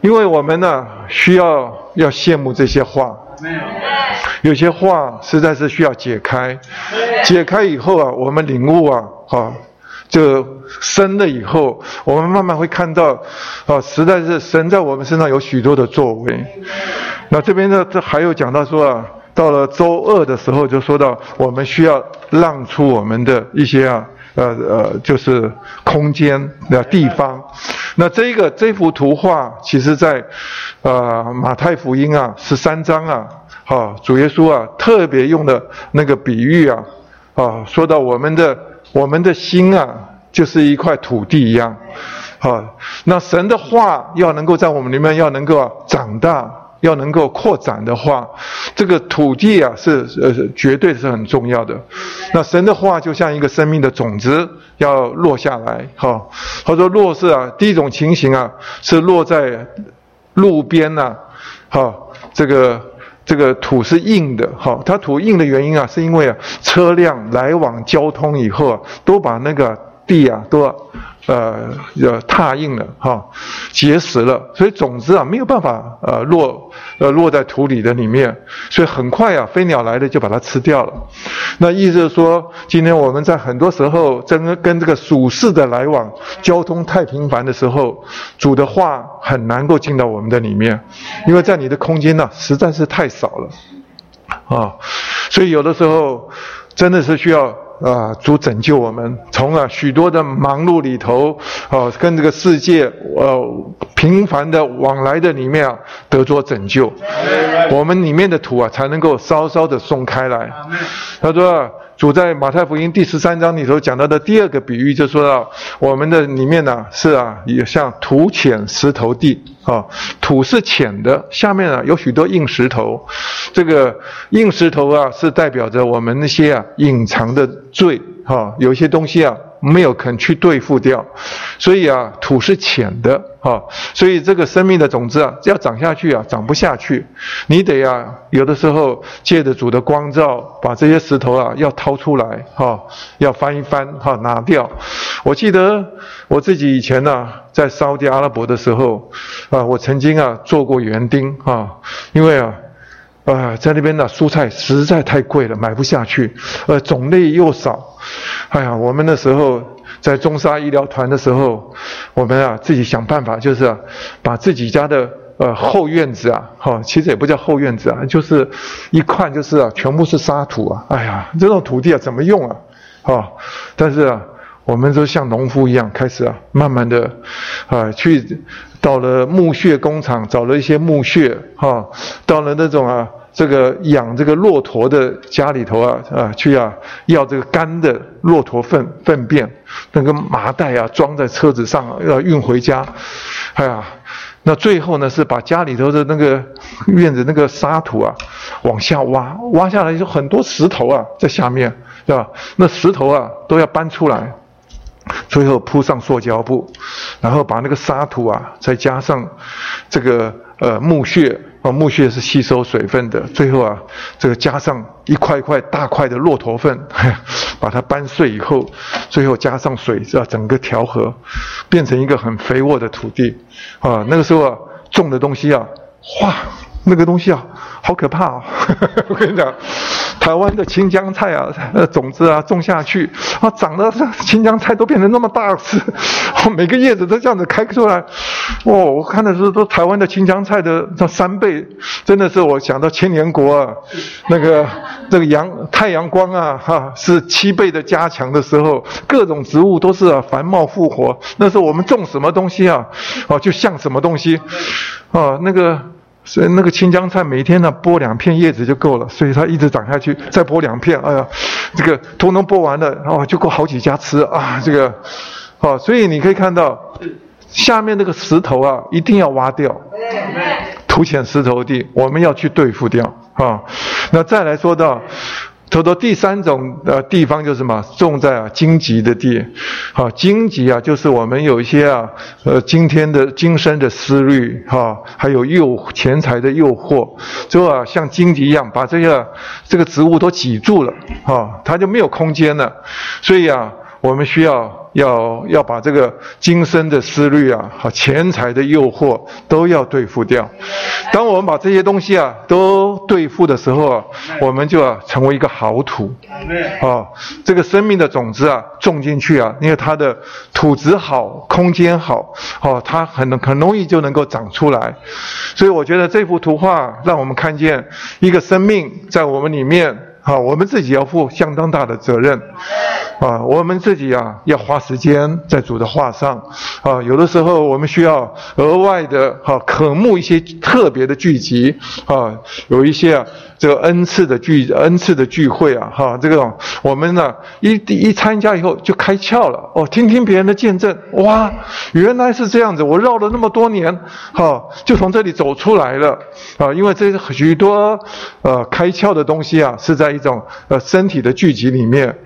因为我们呢需要要羡慕这些话，有些话实在是需要解开，解开以后啊，我们领悟啊，啊。就生了以后，我们慢慢会看到，啊，实在是神在我们身上有许多的作为。那这边呢，这还有讲到说啊，到了周二的时候，就说到我们需要让出我们的一些啊，呃呃，就是空间的地方。那这个这幅图画，其实在，呃马太福音啊十三章啊，哈主耶稣啊特别用的那个比喻啊，啊说到我们的。我们的心啊，就是一块土地一样，啊，那神的话要能够在我们里面要能够长大，要能够扩展的话，这个土地啊是呃绝对是很重要的。那神的话就像一个生命的种子要落下来，哈，他说落是啊，第一种情形啊是落在路边呐，哈，这个。这个土是硬的，哈，它土硬的原因啊，是因为啊，车辆来往交通以后啊，都把那个地啊，都呃呃踏硬了，哈，结实了，所以种子啊没有办法呃落呃落在土里的里面，所以很快啊，飞鸟来了就把它吃掉了。那意思是说，今天我们在很多时候真跟这个属世的来往交通太频繁的时候，主的话很难够进到我们的里面，因为在你的空间呢实在是太少了，啊，所以有的时候真的是需要啊主拯救我们，从啊许多的忙碌里头啊跟这个世界呃频繁的往来的里面啊得着拯救，我们里面的土啊才能够稍稍的松开来。他说：“主在马太福音第十三章里头讲到的第二个比喻，就说到我们的里面呢是啊，也像土浅石头地啊，土是浅的，下面啊有许多硬石头，这个硬石头啊是代表着我们那些啊隐藏的罪。哈，有些东西啊。”没有肯去对付掉，所以啊，土是浅的哈，所以这个生命的种子啊，要长下去啊，长不下去。你得啊，有的时候借着主的光照，把这些石头啊，要掏出来哈，要翻一翻哈，拿掉。我记得我自己以前呢，在沙特阿拉伯的时候啊，我曾经啊做过园丁啊，因为啊。呃，在那边的蔬菜实在太贵了，买不下去，呃，种类又少。哎呀，我们那时候在中沙医疗团的时候，我们啊自己想办法，就是啊把自己家的呃后院子啊，哈，其实也不叫后院子啊，就是一块就是啊全部是沙土啊。哎呀，这种土地啊怎么用啊？啊，但是啊。我们都像农夫一样，开始啊，慢慢的，啊，去到了木屑工厂，找了一些木屑，哈，到了那种啊，这个养这个骆驼的家里头啊，啊，去啊，要这个干的骆驼粪粪便，那个麻袋啊，装在车子上要运回家，哎呀，那最后呢，是把家里头的那个院子那个沙土啊，往下挖，挖下来有很多石头啊，在下面，对吧？那石头啊，都要搬出来。最后铺上塑胶布，然后把那个沙土啊，再加上这个呃木屑啊，木屑是吸收水分的。最后啊，这个加上一块块大块的骆驼粪，把它搬碎以后，最后加上水啊，整个调和，变成一个很肥沃的土地啊。那个时候啊，种的东西啊，哗，那个东西啊，好可怕啊！我跟你讲。台湾的青江菜啊，呃，种子啊，种下去啊，长得青江菜都变成那么大只，每个叶子都这样子开出来，哦，我看的是都台湾的青江菜的这三倍，真的是我想到千年国啊，那个这个阳太阳光啊，哈，是七倍的加强的时候，各种植物都是繁茂复活，那时候我们种什么东西啊，哦，就像什么东西，啊，那个。所以那个青江菜每天呢剥两片叶子就够了，所以它一直长下去，再剥两片，哎呀，这个通通剥完了，哦，就够好几家吃啊，这个，哦，所以你可以看到下面那个石头啊，一定要挖掉，土浅石头地，我们要去对付掉啊。那再来说到。说第三种呃地方就是什么？种在啊荆棘的地，好荆棘啊，就是我们有一些啊呃今天的今生的思虑哈，还有诱钱财的诱惑，就啊像荆棘一样把这个这个植物都挤住了啊，它就没有空间了，所以啊我们需要。要要把这个今生的思虑啊，和钱财的诱惑都要对付掉。当我们把这些东西啊都对付的时候啊，我们就要成为一个好土。啊，这个生命的种子啊种进去啊，因为它的土质好，空间好，哦，它很很容易就能够长出来。所以我觉得这幅图画让我们看见一个生命在我们里面。啊，我们自己要负相当大的责任，啊，我们自己啊要花时间在主的话上，啊，有的时候我们需要额外的哈渴慕一些特别的聚集，啊，有一些啊这个恩赐的聚恩赐的聚会啊，哈，这个我们呢一一参加以后就开窍了，哦，听听别人的见证，哇，原来是这样子，我绕了那么多年，哈，就从这里走出来了，啊，因为这许多呃开窍的东西啊是在。一种呃身体的聚集里面，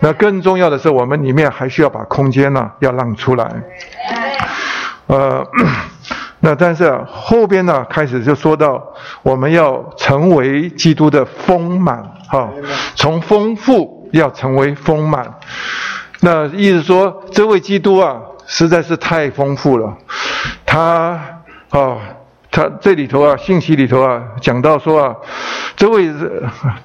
那更重要的是，我们里面还需要把空间呢要让出来。呃，那但是后边呢开始就说到，我们要成为基督的丰满，哈，从丰富要成为丰满。那意思说，这位基督啊实在是太丰富了，他啊。他这里头啊，信息里头啊，讲到说啊，这位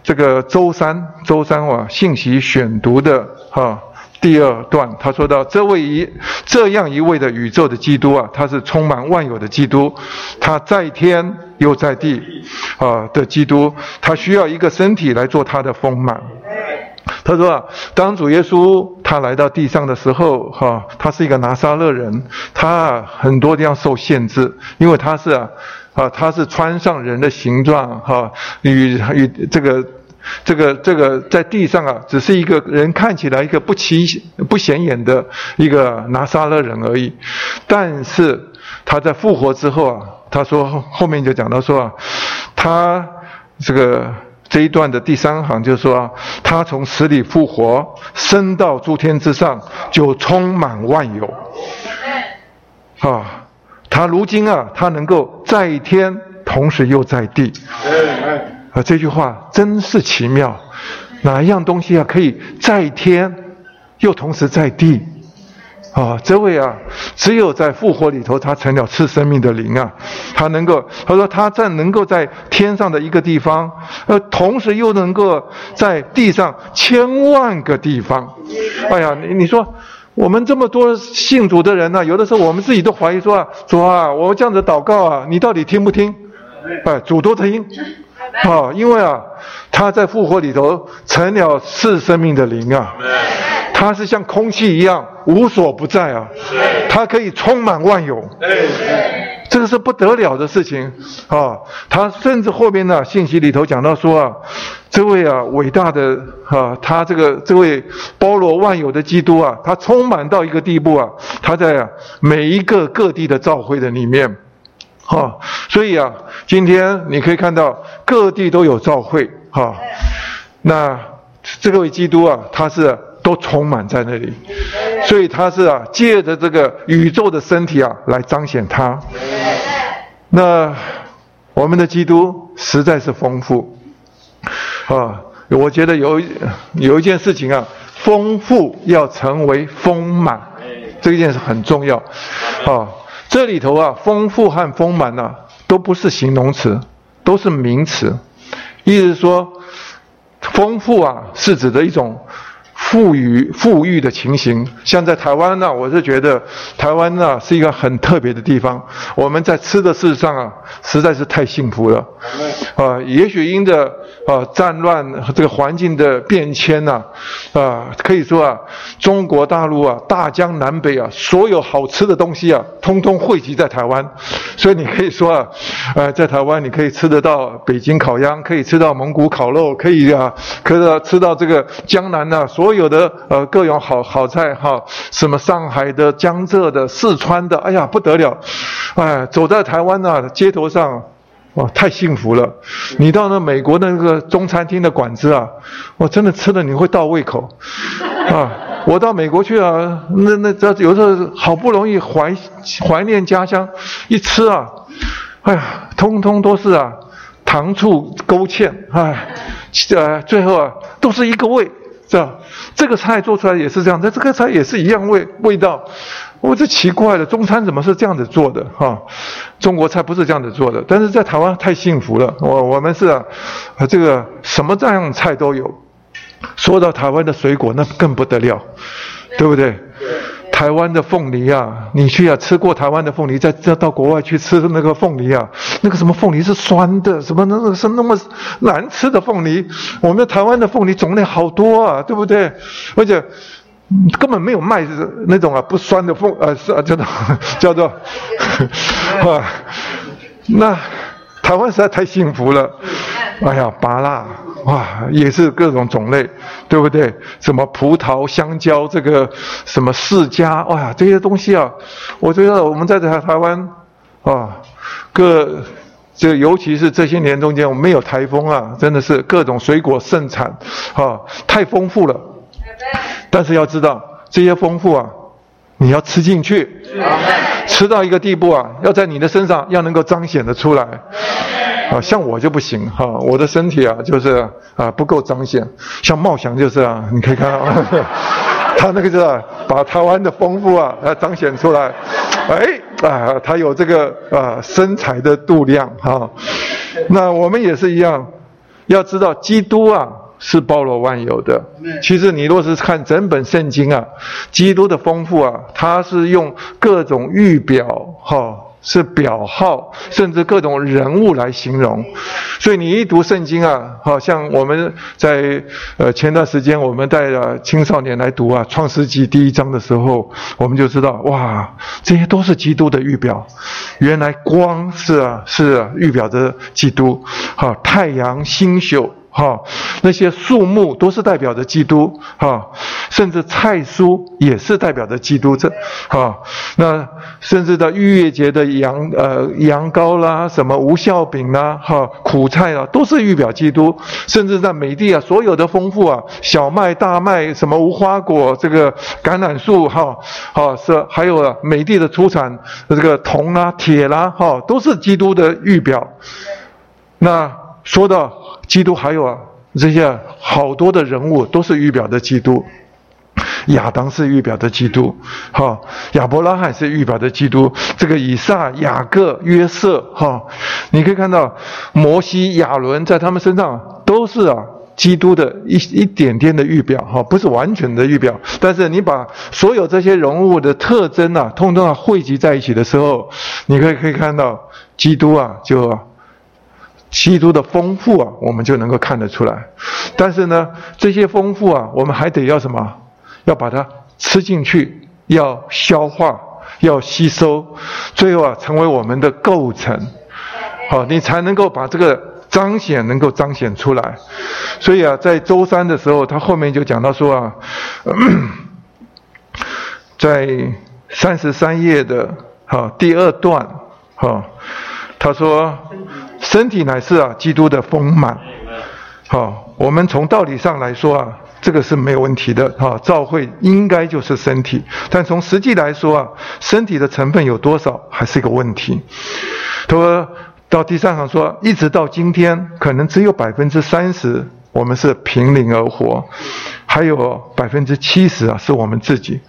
这个周三周三啊，信息选读的哈第二段，他说到这位一这样一位的宇宙的基督啊，他是充满万有的基督，他在天又在地啊的基督，他需要一个身体来做他的丰满。他说啊，当主耶稣他来到地上的时候，哈，他是一个拿撒勒人，他很多地方受限制，因为他是啊，啊，他是穿上人的形状，哈，与与这个这个这个在地上啊，只是一个人看起来一个不起不显眼的一个拿撒勒人而已，但是他在复活之后啊，他说后面就讲到说啊，他这个。这一段的第三行就是说，他从死里复活，升到诸天之上，就充满万有。啊，他如今啊，他能够在天，同时又在地。啊，这句话真是奇妙。哪一样东西啊，可以在天，又同时在地？啊，这位啊，只有在复活里头，他成了赐生命的灵啊，他能够，他说他在能够在天上的一个地方，呃，同时又能够在地上千万个地方。哎呀，你你说我们这么多信主的人呢，有的时候我们自己都怀疑说啊，主啊，我这样子祷告啊，你到底听不听？哎，主都听。啊，因为啊，他在复活里头成了是生命的灵啊，他是像空气一样无所不在啊，他可以充满万有，这个是不得了的事情。啊。他甚至后面呢信息里头讲到说啊，这位啊伟大的啊，他这个这位包罗万有的基督啊，他充满到一个地步啊，他在啊每一个各地的教会的里面。哈，所以啊，今天你可以看到各地都有教会，哈，那这位基督啊，他是都充满在那里，所以他是啊，借着这个宇宙的身体啊，来彰显他。那我们的基督实在是丰富，啊，我觉得有有一件事情啊，丰富要成为丰满，这一件事很重要，啊。这里头啊，丰富和丰满啊，都不是形容词，都是名词。意思说，丰富啊，是指的一种。富裕富裕的情形，像在台湾呢，我是觉得台湾呢是一个很特别的地方。我们在吃的事实上啊，实在是太幸福了。啊，也许因着啊战乱和这个环境的变迁呐，啊，可以说啊，中国大陆啊，大江南北啊，所有好吃的东西啊，通通汇集在台湾。所以你可以说啊，呃，在台湾你可以吃得到北京烤鸭，可以吃到蒙古烤肉，可以啊，可以吃到这个江南呐，所有。有的呃各种好好菜哈，什么上海的、江浙的、四川的，哎呀不得了，哎，走在台湾呐街头上，哇太幸福了。你到那美国那个中餐厅的馆子啊，我真的吃的你会倒胃口啊。我到美国去啊，那那这有时候好不容易怀怀念家乡，一吃啊，哎呀，通通都是啊糖醋勾芡，哎，呃最后啊都是一个味。是吧？这个菜做出来也是这样，那这个菜也是一样味味道。我这奇怪了，中餐怎么是这样子做的？哈，中国菜不是这样子做的。但是在台湾太幸福了，我我们是啊，这个什么这样菜都有。说到台湾的水果，那更不得了，对不对？台湾的凤梨啊，你去啊吃过台湾的凤梨，再再到国外去吃那个凤梨啊，那个什么凤梨是酸的，什么那个是那么难吃的凤梨。我们台湾的凤梨种类好多啊，对不对？而且根本没有卖那种啊不酸的凤，呃是啊叫做 叫做 啊，那台湾实在太幸福了。哎呀，芭辣哇，也是各种种类，对不对？什么葡萄、香蕉，这个什么释迦，哇，这些东西啊，我觉得我们在台台湾啊，各这尤其是这些年中间，我们没有台风啊，真的是各种水果盛产啊，太丰富了。但是要知道，这些丰富啊，你要吃进去，吃到一个地步啊，要在你的身上要能够彰显的出来。啊，像我就不行哈，我的身体啊就是啊不够彰显。像茂祥就是啊，你可以看到，他那个是把台湾的丰富啊啊彰显出来。哎啊，他有这个啊身材的度量哈。那我们也是一样，要知道基督啊是包罗万有的。其实你若是看整本圣经啊，基督的丰富啊，他是用各种预表哈。是表号，甚至各种人物来形容，所以你一读圣经啊，好像我们在呃前段时间我们带着青少年来读啊《创世纪》第一章的时候，我们就知道哇，这些都是基督的预表。原来光是啊是预表着基督，好太阳星宿。哈，那些树木都是代表着基督，哈，甚至菜蔬也是代表着基督。这，哈，那甚至到逾越节的羊，呃，羊羔啦，什么无酵饼啦，哈，苦菜啊，都是预表基督。甚至在美地啊，所有的丰富啊，小麦、大麦，什么无花果，这个橄榄树，哈，哈，是还有啊，美地的出产这个铜啦、铁啦，哈，都是基督的预表。那说到。基督还有啊，这些好多的人物都是预表的基督。亚当是预表的基督，哈，亚伯拉罕是预表的基督，这个以撒、雅各、约瑟，哈，你可以看到摩西、亚伦在他们身上都是啊。基督的一一点点的预表，哈，不是完全的预表，但是你把所有这些人物的特征啊，通通啊汇集在一起的时候，你可以可以看到基督啊，就基督的丰富啊，我们就能够看得出来。但是呢，这些丰富啊，我们还得要什么？要把它吃进去，要消化，要吸收，最后啊，成为我们的构成，好，你才能够把这个。彰显能够彰显出来，所以啊，在周三的时候，他后面就讲到说啊，在三十三页的哈第二段哈，他说身体乃是啊基督的丰满，好，我们从道理上来说啊，这个是没有问题的。哈，教会应该就是身体，但从实际来说啊，身体的成分有多少还是一个问题，他说。到第三行说，一直到今天，可能只有百分之三十我们是凭灵而活，还有百分之七十啊是我们自己。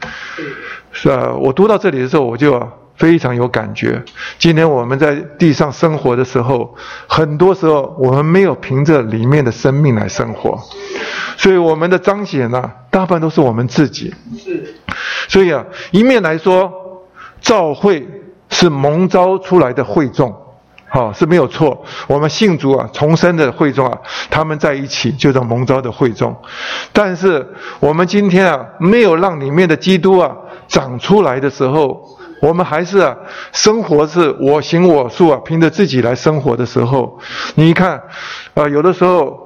是啊，我读到这里的时候，我就非常有感觉。今天我们在地上生活的时候，很多时候我们没有凭着里面的生命来生活，所以我们的彰显呢，大部分都是我们自己。是，所以啊，一面来说，召会是蒙召出来的会众。好是没有错，我们信主啊，重生的会众啊，他们在一起就叫蒙召的会众。但是我们今天啊，没有让里面的基督啊长出来的时候，我们还是啊生活是我行我素啊，凭着自己来生活的时候，你一看，啊有的时候。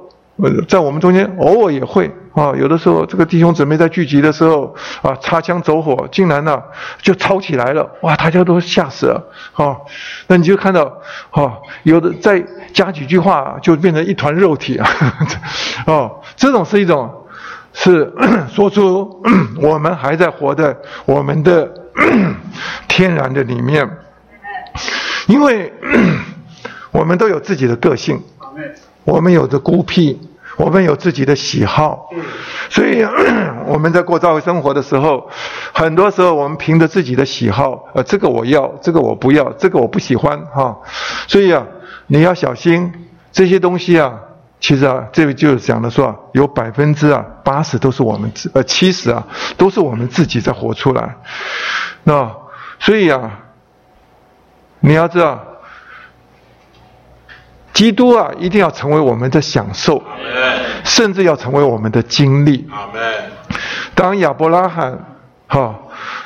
在我们中间偶尔也会啊，有的时候这个弟兄姊妹在聚集的时候啊，擦枪走火，竟然呢就吵起来了，哇，大家都吓死了啊！那你就看到啊，有的再加几句话就变成一团肉体啊，哦，这种是一种是 说出 我们还在活的我们的 天然的里面，因为 我们都有自己的个性，我们有着孤僻。我们有自己的喜好，所以 我们在过教会生活的时候，很多时候我们凭着自己的喜好，呃，这个我要，这个我不要，这个我不喜欢，哈，所以啊，你要小心这些东西啊。其实啊，这个就是讲的说啊，有百分之啊八十都是我们自，呃七十啊都是我们自己在活出来。那所以啊，你要知道。基督啊，一定要成为我们的享受，甚至要成为我们的经历。当亚伯拉罕哈，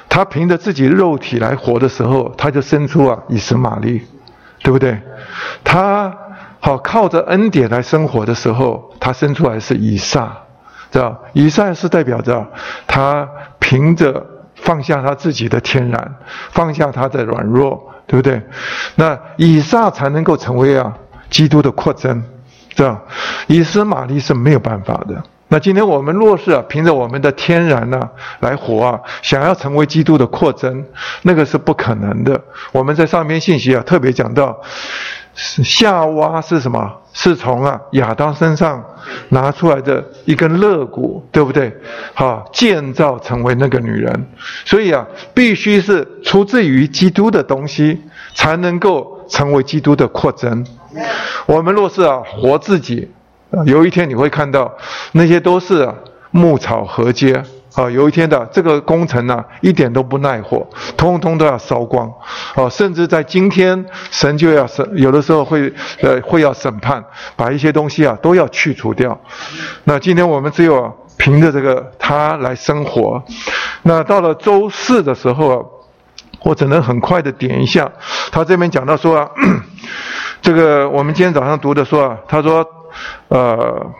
他凭着自己肉体来活的时候，他就生出啊以实玛利，对不对？他好靠着恩典来生活的时候，他生出来是以撒，知道？以撒是代表着他凭着放下他自己的天然，放下他的软弱，对不对？那以撒才能够成为啊。基督的扩增，这样，以斯玛利是没有办法的。那今天我们若是啊，凭着我们的天然呢来活啊，想要成为基督的扩增，那个是不可能的。我们在上篇信息啊特别讲到，夏娃是什么？是从啊亚当身上拿出来的一根肋骨，对不对？好，建造成为那个女人。所以啊，必须是出自于基督的东西，才能够成为基督的扩增。我们若是啊活自己，有一天你会看到那些都是牧草河街啊，有一天的这个工程呢一点都不耐火，通通都要烧光啊，甚至在今天神就要审，有的时候会呃会要审判，把一些东西啊都要去除掉。那今天我们只有凭着这个他来生活。那到了周四的时候啊，我只能很快的点一下，他这边讲到说啊。这个我们今天早上读的说啊，他说，呃，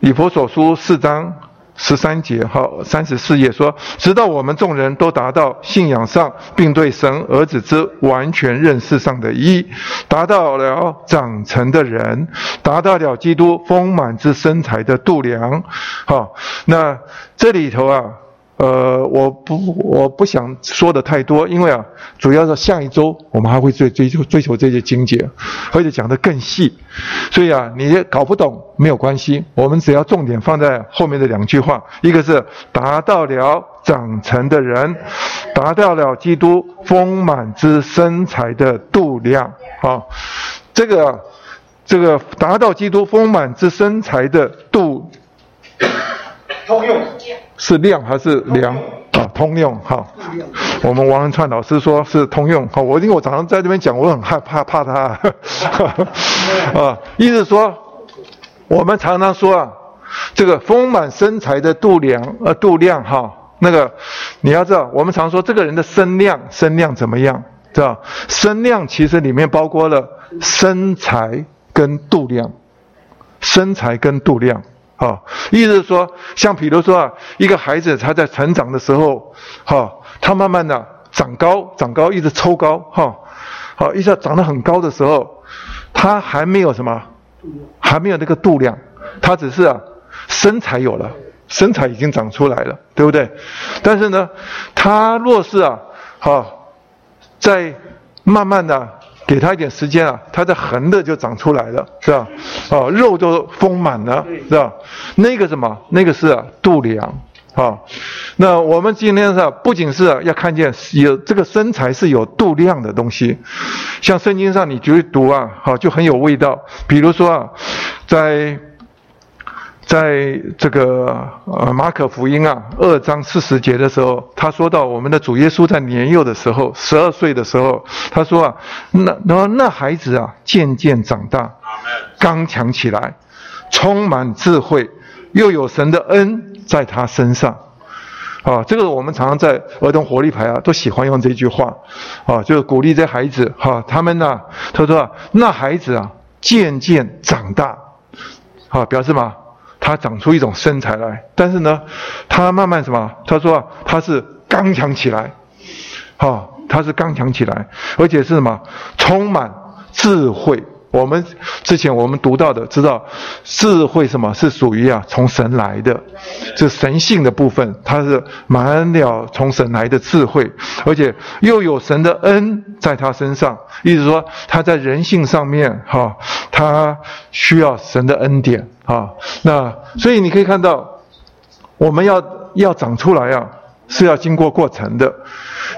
以佛所书四章十三节哈三十四页说，直到我们众人都达到信仰上，并对神儿子之完全认识上的一，达到了长成的人，达到了基督丰满之身材的度量，好，那这里头啊，呃，我不我不想说的太多，因为啊，主要是下一周我们还会追追求追求这些经节，而且讲得更细，所以啊，你搞不懂没有关系，我们只要重点放在后面的两句话，一个是达到了长成的人，达到了基督丰满之身材的度量啊，这个这个达到基督丰满之身材的度。通用是量还是量啊？通用哈。我们王文川老师说是通用哈。我因为我常常在这边讲，我很害怕怕他 啊。意思说，我们常常说啊，这个丰满身材的度量呃度量哈，那个你要知道，我们常说这个人的身量身量怎么样，知道？身量其实里面包括了身材跟度量，身材跟度量。好，意思是说，像比如说啊，一个孩子他在成长的时候，哈，他慢慢的长高，长高一直抽高，哈，好，一下长得很高的时候，他还没有什么，还没有那个度量，他只是啊，身材有了，身材已经长出来了，对不对？但是呢，他若是啊，哈，在慢慢的。给他一点时间啊，他的横的就长出来了，是吧？哦，肉都丰满了，是吧？那个什么，那个是度量啊。那我们今天是不仅是要看见有这个身材是有度量的东西，像圣经上你去读啊，好就很有味道。比如说啊，在。在这个呃马可福音啊二章四十节的时候，他说到我们的主耶稣在年幼的时候，十二岁的时候，他说啊，那那那孩子啊渐渐长大，刚强起来，充满智慧，又有神的恩在他身上，啊，这个我们常常在儿童活力牌啊都喜欢用这句话，啊，就是鼓励这孩子哈，他们呢，他说啊，那孩子啊渐渐长大，啊，表示嘛。他长出一种身材来，但是呢，他慢慢什么？他说他是刚强起来，哈，他是刚强起来，而且是什么？充满智慧。我们之前我们读到的，知道智慧什么？是属于啊从神来的，是神性的部分，它是满了从神来的智慧，而且又有神的恩在他身上，意思说他在人性上面哈，他需要神的恩典。啊。那所以你可以看到，我们要要长出来啊，是要经过过程的。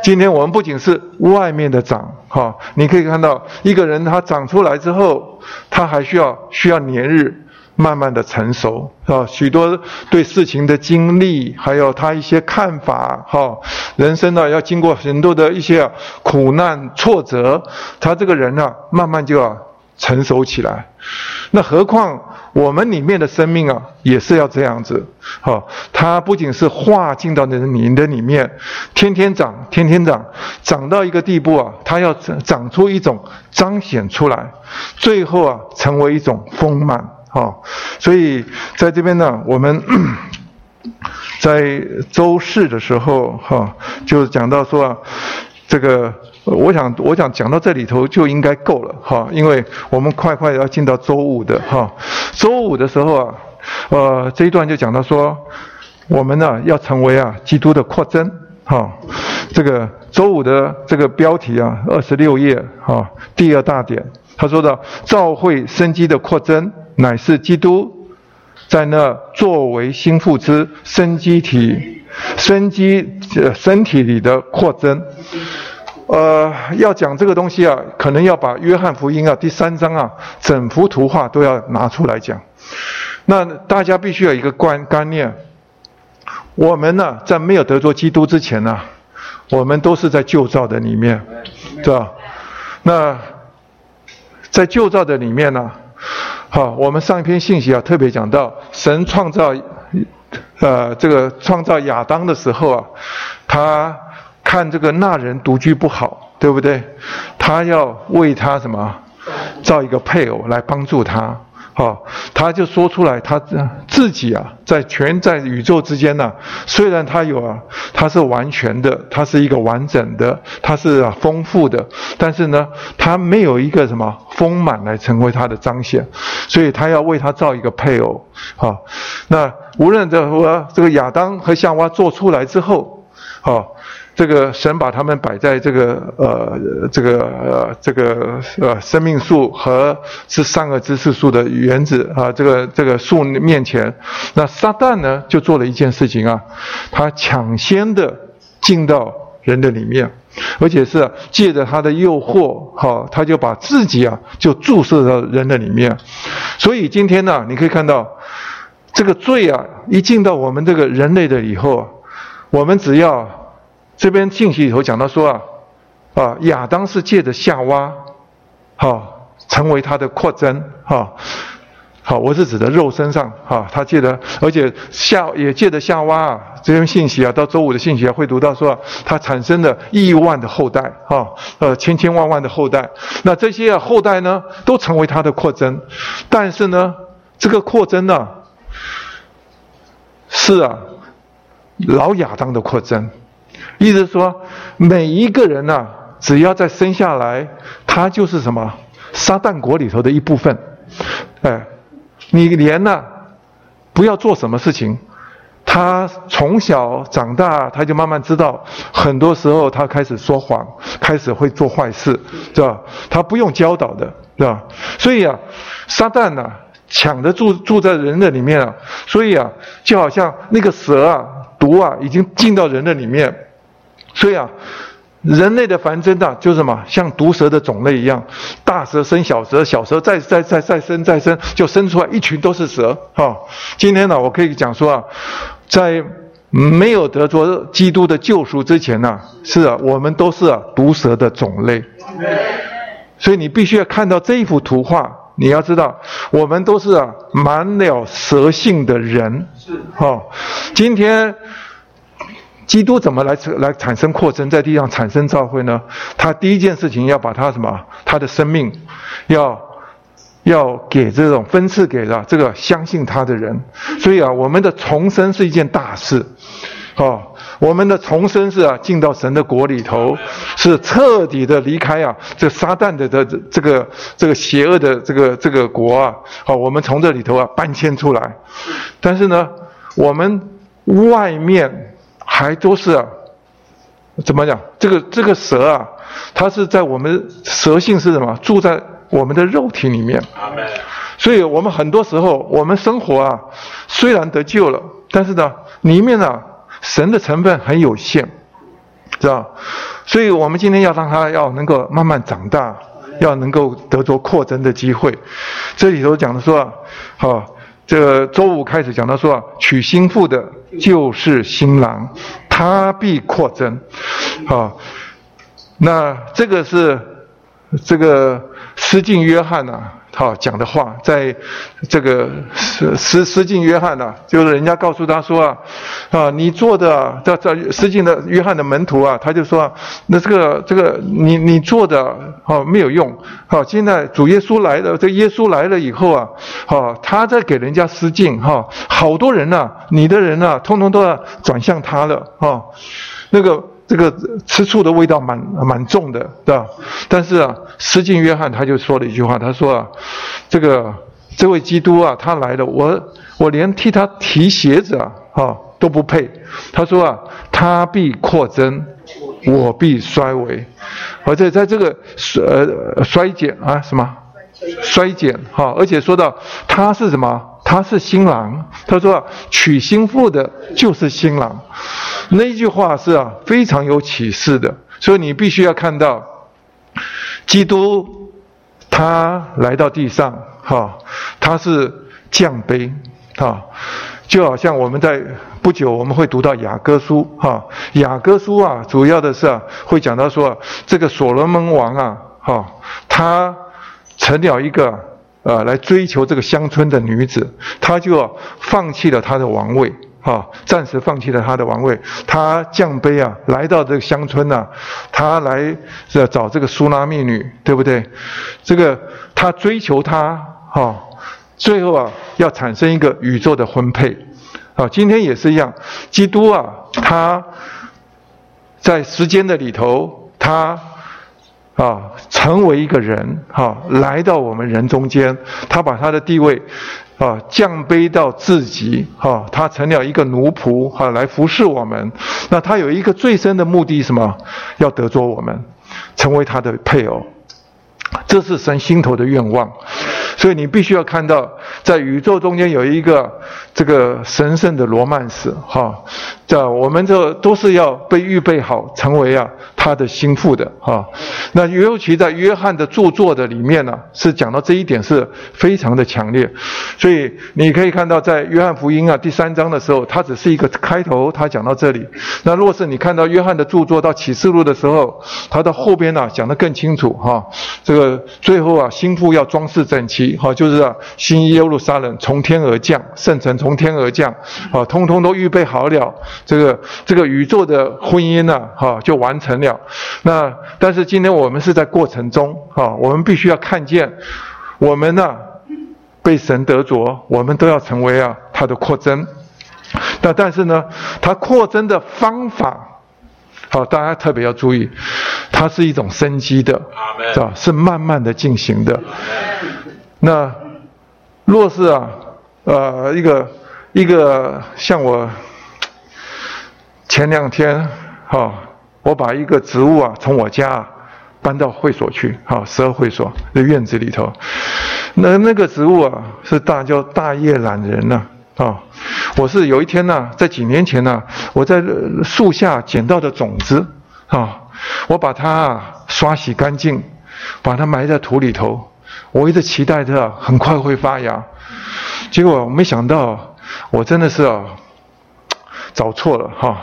今天我们不仅是外面的长，哈，你可以看到一个人他长出来之后，他还需要需要年日慢慢的成熟，啊，许多对事情的经历，还有他一些看法，哈，人生呢要经过很多的一些苦难挫折，他这个人呢慢慢就要成熟起来，那何况。我们里面的生命啊，也是要这样子，好，它不仅是化进到你的你的里面，天天长，天天长，长到一个地步啊，它要长出一种彰显出来，最后啊，成为一种丰满，哈，所以在这边呢，我们 在周四的时候，哈，就讲到说啊，这个。我想，我想讲到这里头就应该够了哈，因为我们快快要进到周五的哈。周五的时候啊，呃，这一段就讲到说，我们呢要成为啊基督的扩增哈。这个周五的这个标题啊，二十六页哈，第二大点，他说的召会生机的扩增，乃是基督在那作为心腹之生机体，生机呃身体里的扩增。呃，要讲这个东西啊，可能要把约翰福音啊第三章啊整幅图画都要拿出来讲。那大家必须有一个观观念，我们呢在没有得着基督之前呢，我们都是在旧造的里面，对吧？那在旧造的里面呢，好，我们上一篇信息啊特别讲到，神创造呃这个创造亚当的时候啊，他。看这个那人独居不好，对不对？他要为他什么造一个配偶来帮助他，好，他就说出来，他自己啊，在全在宇宙之间呢，虽然他有啊，他是完全的，他是一个完整的，他是啊丰富的，但是呢，他没有一个什么丰满来成为他的彰显，所以他要为他造一个配偶。好，那无论这我这个亚当和夏娃做出来之后，好。这个神把他们摆在这个呃这个呃这个呃生命树和是善恶知识树的原子啊，这个这个树面前，那撒旦呢就做了一件事情啊，他抢先的进到人的里面，而且是借着他的诱惑，哈，他就把自己啊就注射到人的里面，所以今天呢，你可以看到这个罪啊一进到我们这个人类的以后，我们只要。这边信息里头讲到说啊，啊亚当是借着夏娃，好成为他的扩增，哈，好我是指的肉身上，哈他借的，而且夏也借着夏娃啊，这边信息啊，到周五的信息啊会读到说，他产生了亿万的后代，哈，呃千千万万的后代，那这些啊后代呢都成为他的扩增，但是呢这个扩增呢，是啊老亚当的扩增。意思说，每一个人呐，只要在生下来，他就是什么撒旦国里头的一部分。哎，你连呢，不要做什么事情，他从小长大，他就慢慢知道，很多时候他开始说谎，开始会做坏事，是吧？他不用教导的，是吧？所以啊，撒旦呐，抢着住住在人的里面啊，所以啊，就好像那个蛇啊，毒啊，已经进到人的里面。所以啊，人类的繁殖啊，就是什么像毒蛇的种类一样，大蛇生小蛇，小蛇再再再再生再生，就生出来一群都是蛇。哈，今天呢，我可以讲说啊，在没有得着基督的救赎之前呢，是啊，我们都是啊毒蛇的种类。所以你必须要看到这一幅图画，你要知道，我们都是啊满了蛇性的人。是。哈，今天。基督怎么来来产生扩增，在地上产生教会呢？他第一件事情要把他什么？他的生命，要要给这种分赐给了这个相信他的人。所以啊，我们的重生是一件大事，哦，我们的重生是啊，进到神的国里头，是彻底的离开啊，这撒旦的的这个这个邪恶的这个这个国啊，好，我们从这里头啊搬迁出来。但是呢，我们外面。还都是啊，怎么讲？这个这个蛇啊，它是在我们蛇性是什么？住在我们的肉体里面。所以我们很多时候，我们生活啊，虽然得救了，但是呢，里面呢，神的成分很有限，知道？所以我们今天要让它要能够慢慢长大，要能够得着扩增的机会。这里头讲的说啊，好。这个周五开始讲到说啊，娶心腹的就是新郎，他必扩增，啊，那这个是这个施敬约翰呐。好讲的话，在这个施施施敬约翰呐，就是人家告诉他说啊，啊，你做的这这施敬的约翰的门徒啊，他就说，那这个这个你你做的哦没有用，好，现在主耶稣来了，这耶稣来了以后啊，好，他在给人家施敬哈，好多人呐，你的人呐，通通都要转向他了哈，那个。这个吃醋的味道蛮蛮重的，对吧？但是啊，施浸约翰他就说了一句话，他说啊，这个这位基督啊，他来了，我我连替他提鞋子啊，哈都不配。他说啊，他必扩增，我必衰微，而且在这个衰呃衰减啊什么衰减哈，而且说到他是什么？他是新郎。他说娶新妇的就是新郎。那句话是啊，非常有启示的，所以你必须要看到，基督他来到地上，哈，他是降杯，哈，就好像我们在不久我们会读到雅各书，哈，雅各书啊，主要的是啊，会讲到说这个所罗门王啊，哈，他成了一个呃来追求这个乡村的女子，他就放弃了他的王位。哈，暂时放弃了他的王位，他降杯啊，来到这个乡村呐，他来这找这个苏拉密女，对不对？这个他追求她，哈，最后啊要产生一个宇宙的婚配。啊，今天也是一样，基督啊，他在时间的里头，他啊成为一个人，哈，来到我们人中间，他把他的地位啊降卑到自己，哈，他成了一个奴仆，哈，来服侍我们。那他有一个最深的目的，什么？要得着我们，成为他的配偶，这是神心头的愿望。所以你必须要看到，在宇宙中间有一个这个神圣的罗曼史，哈，这我们这都是要被预备好，成为啊他的心腹的，哈。那尤其在约翰的著作的里面呢，是讲到这一点是非常的强烈。所以你可以看到，在约翰福音啊第三章的时候，它只是一个开头，他讲到这里。那若是你看到约翰的著作到启示录的时候，他的后边呢讲得更清楚，哈，这个最后啊心腹要装饰整齐。哈，就是啊，新耶路撒冷从天而降，圣城从天而降，啊，通通都预备好了，这个这个宇宙的婚姻呢，哈，就完成了。那但是今天我们是在过程中，哈，我们必须要看见，我们呢被神得着，我们都要成为啊他的扩增。那但是呢，他扩增的方法，好，大家特别要注意，它是一种生机的，是吧？是慢慢的进行的。那若是啊，呃，一个一个像我前两天哈，我把一个植物啊从我家搬到会所去，哈，十二会所的院子里头。那那个植物啊是大叫大叶懒人呐，啊，我是有一天呢，在几年前呢，我在树下捡到的种子，啊，我把它刷洗干净，把它埋在土里头。我一直期待着很快会发芽，结果没想到，我真的是啊，找错了哈。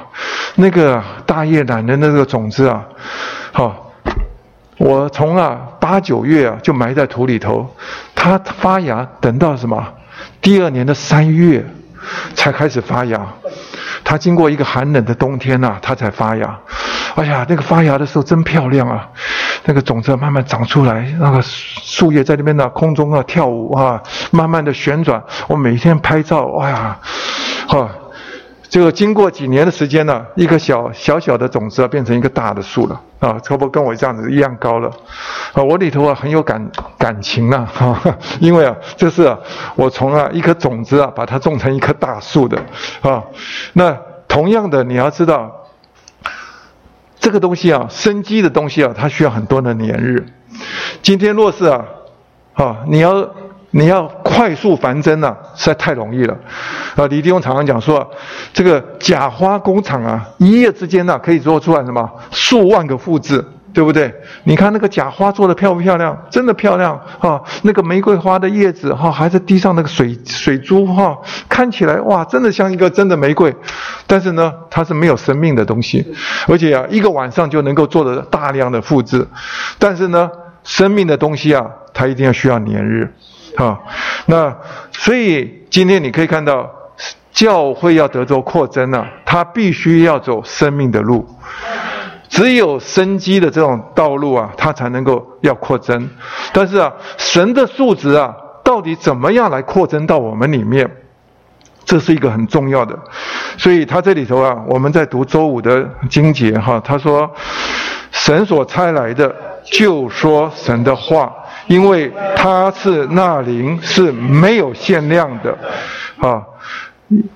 那个大叶懒人的那个种子啊，好，我从啊八九月啊就埋在土里头，它发芽等到什么？第二年的三月才开始发芽。它经过一个寒冷的冬天呐，它才发芽。哎呀，那个发芽的时候真漂亮啊！那个种子慢慢长出来，那个树叶在那边呢，空中啊跳舞啊，慢慢的旋转。我每天拍照，哎呀，哈，这个经过几年的时间呢，一个小小小的种子啊，变成一个大的树了啊，差不多跟我这样子一样高了。啊，我里头啊很有感感情啊，哈，因为啊，这是我从啊一颗种子啊，把它种成一棵大树的啊。那同样的，你要知道。这个东西啊，生机的东西啊，它需要很多的年日。今天若是啊，啊，你要你要快速繁增啊，实在太容易了。啊，李弟兄常常讲说，这个假花工厂啊，一夜之间呢，可以做出来什么数万个复制。对不对？你看那个假花做的漂不漂亮？真的漂亮哈！那个玫瑰花的叶子哈，还在地上那个水水珠哈，看起来哇，真的像一个真的玫瑰。但是呢，它是没有生命的东西，而且啊，一个晚上就能够做的大量的复制。但是呢，生命的东西啊，它一定要需要年日，啊，那所以今天你可以看到，教会要得着扩增啊，它必须要走生命的路。只有生机的这种道路啊，它才能够要扩增。但是啊，神的素质啊，到底怎么样来扩增到我们里面？这是一个很重要的。所以他这里头啊，我们在读周五的经节哈，他说：“神所差来的，就说神的话，因为他是那灵是没有限量的。”啊，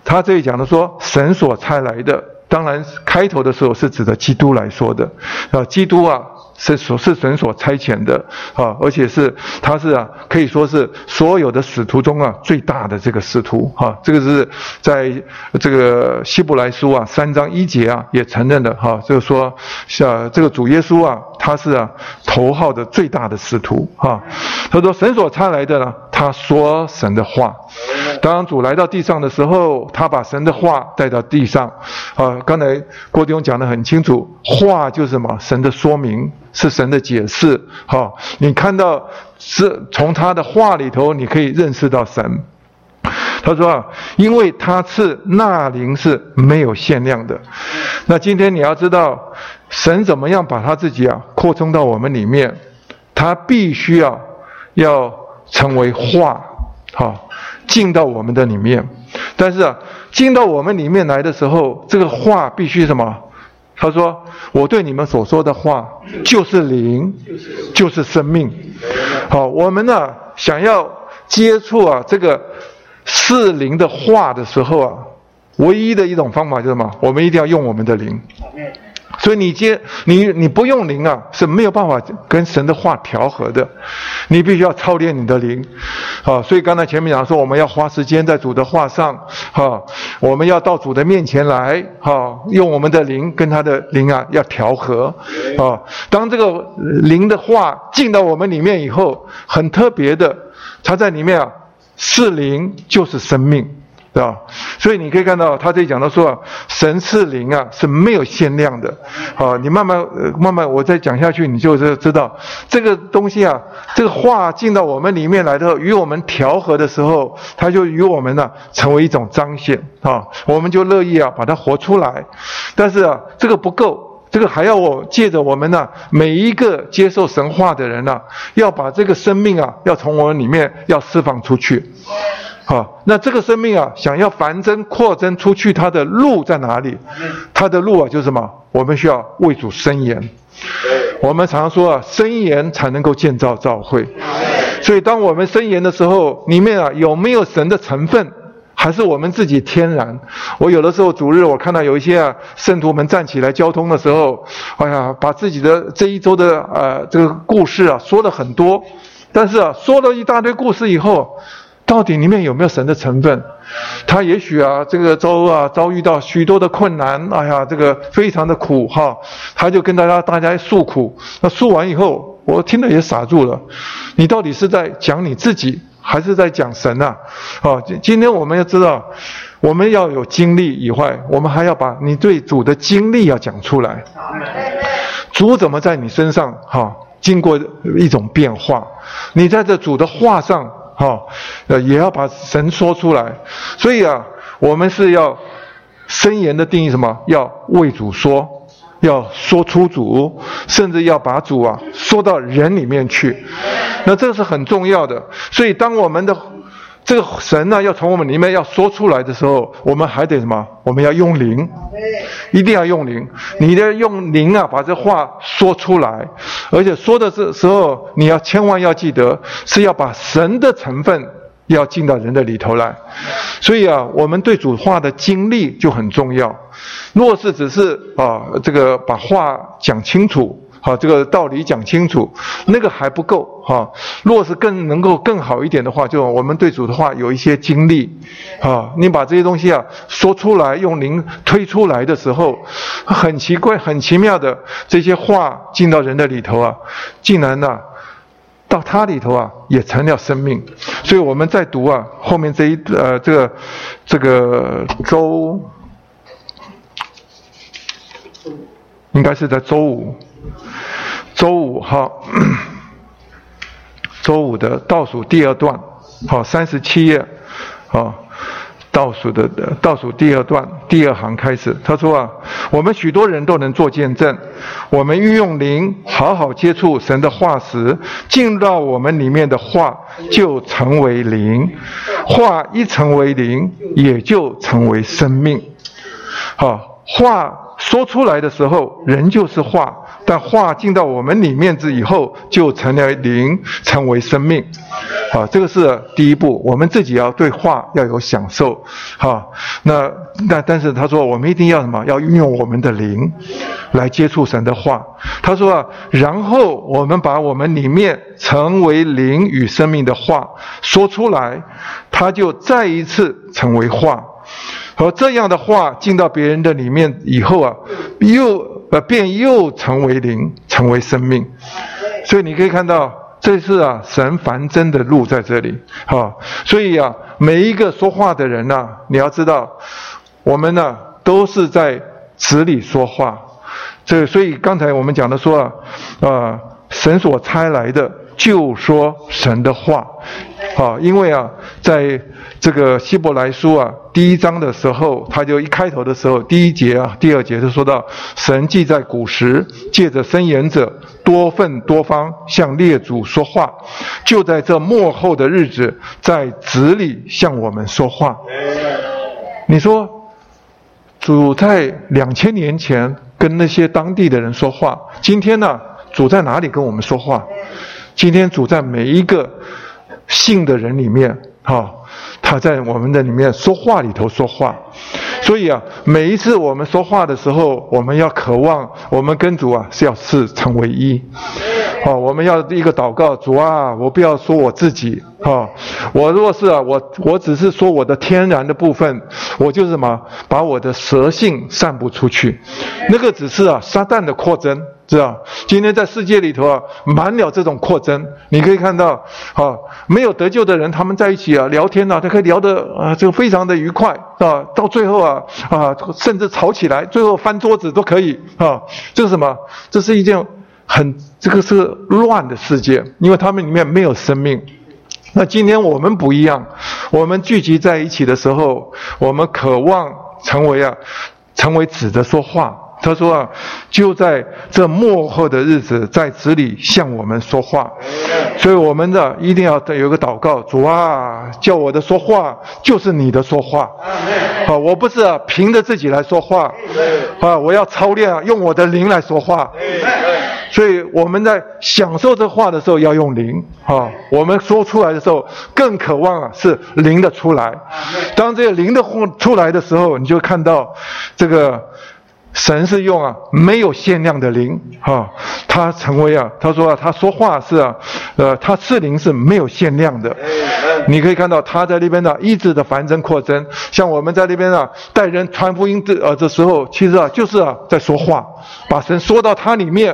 他这里讲的说，神所差来的。当然，开头的时候是指的基督来说的，啊，基督啊是所是神所差遣的啊，而且是他是啊可以说是所有的使徒中啊最大的这个使徒哈，这个是在这个希伯来书啊三章一节啊也承认的哈，就是说像这个主耶稣啊他是啊头号的最大的使徒哈，他说神所差来的呢，他说神的话。当主来到地上的时候，他把神的话带到地上。啊，刚才郭弟兄讲得很清楚，话就是什么？神的说明，是神的解释。好，你看到是从他的话里头，你可以认识到神。他说啊，因为他是那灵是没有限量的。那今天你要知道，神怎么样把他自己啊扩充到我们里面？他必须要要成为话。好。进到我们的里面。但是啊，进到我们里面来的时候，这个话必须什么？他说：“我对你们所说的话就是灵，就是生命。”好，我们呢想要接触啊这个是灵的话的时候啊，唯一的一种方法就是什么？我们一定要用我们的灵。所以你接你你不用灵啊是没有办法跟神的话调和的，你必须要操练你的灵，啊，所以刚才前面讲说我们要花时间在主的话上，哈，我们要到主的面前来，哈，用我们的灵跟他的灵啊要调和，啊，当这个灵的话进到我们里面以后，很特别的，它在里面啊是灵就是生命。对吧？所以你可以看到，他这里讲到说啊，神赐灵啊是没有限量的。好，你慢慢呃慢慢，我再讲下去，你就是知道这个东西啊，这个话进到我们里面来的，与我们调和的时候，它就与我们呢成为一种彰显啊，我们就乐意啊把它活出来。但是啊，这个不够，这个还要我借着我们呢每一个接受神话的人呢，要把这个生命啊要从我们里面要释放出去。好，那这个生命啊，想要繁增扩增出去，它的路在哪里？它的路啊，就是什么？我们需要为主伸言。我们常说啊，伸言才能够建造教会。所以，当我们伸言的时候，里面啊有没有神的成分，还是我们自己天然？我有的时候主日，我看到有一些啊圣徒们站起来交通的时候，哎呀，把自己的这一周的呃这个故事啊说了很多，但是啊说了一大堆故事以后。到底里面有没有神的成分？他也许啊，这个周啊遭遇到许多的困难，哎呀，这个非常的苦哈，他就跟大家大家诉苦。那诉完以后，我听了也傻住了。你到底是在讲你自己，还是在讲神呐？哦，今今天我们要知道，我们要有经历以外，我们还要把你对主的经历要讲出来。主怎么在你身上哈，经过一种变化？你在这主的话上。好，呃，也要把神说出来，所以啊，我们是要申言的定义什么？要为主说，要说出主，甚至要把主啊说到人里面去，那这是很重要的。所以当我们的。这个神呢，要从我们里面要说出来的时候，我们还得什么？我们要用灵，一定要用灵。你的用灵啊，把这话说出来，而且说的这时候，你要千万要记得，是要把神的成分要进到人的里头来。所以啊，我们对主话的经历就很重要。若是只是啊，这个把话讲清楚。好，这个道理讲清楚，那个还不够哈。若是更能够更好一点的话，就我们对主的话有一些经历，啊，你把这些东西啊说出来，用灵推出来的时候，很奇怪、很奇妙的这些话进到人的里头啊，竟然呢，到他里头啊也成了生命。所以我们在读啊后面这一呃这个这个周，应该是在周五。周五哈，周五的倒数第二段，好，三十七页，啊，倒数的倒数第二段第二行开始，他说啊，我们许多人都能做见证，我们运用灵好好接触神的话时，进到我们里面的话就成为灵，话一成为灵，也就成为生命，好，话说出来的时候，人就是话。但话进到我们里面之以后，就成了灵，成为生命。好，这个是第一步。我们自己要对话要有享受。好，那那但是他说，我们一定要什么？要运用我们的灵来接触神的话。他说啊，然后我们把我们里面成为灵与生命的话说出来，他就再一次成为话。而这样的话进到别人的里面以后啊，又。呃，便又成为灵，成为生命，所以你可以看到，这是啊神繁真的路在这里，哈，所以啊每一个说话的人呐，你要知道，我们呢都是在词里说话，这所以刚才我们讲的说啊，啊神所差来的就说神的话，好，因为啊，在这个希伯来书啊第一章的时候，他就一开头的时候，第一节啊、第二节就说到，神既在古时借着伸言者多份多方向列祖说话，就在这末后的日子，在子里向我们说话。你说，主在两千年前跟那些当地的人说话，今天呢，主在哪里跟我们说话？今天主在每一个信的人里面，哈，他在我们的里面说话里头说话。所以啊，每一次我们说话的时候，我们要渴望，我们跟主啊是要是成为一。好，我们要一个祷告，主啊，我不要说我自己，哈，我若是啊，我我只是说我的天然的部分，我就是什么，把我的蛇性散布出去，那个只是啊，撒旦的扩增，知道？今天在世界里头啊，满了这种扩增，你可以看到，啊，没有得救的人，他们在一起啊聊天呐，他可以聊得啊，就非常的愉快，啊，到最后啊啊，甚至吵起来，最后翻桌子都可以，啊，这是什么？这是一件。很，这个是乱的世界，因为他们里面没有生命。那今天我们不一样，我们聚集在一起的时候，我们渴望成为啊，成为子的说话。他说啊，就在这幕后的日子，在子里向我们说话。所以我们的一定要有个祷告，主啊，叫我的说话就是你的说话。啊，我不是凭着自己来说话，啊，我要操练用我的灵来说话。所以我们在享受这话的时候要用灵，啊，我们说出来的时候更渴望啊是灵的出来。当这个灵的话出来的时候，你就看到这个。神是用啊没有限量的灵啊，他成为啊，他说啊，他说话是啊，呃，他是灵是没有限量的。你可以看到他在那边呢一直的繁增扩增，像我们在那边啊带人传福音的呃的时候，其实啊就是啊在说话，把神说到他里面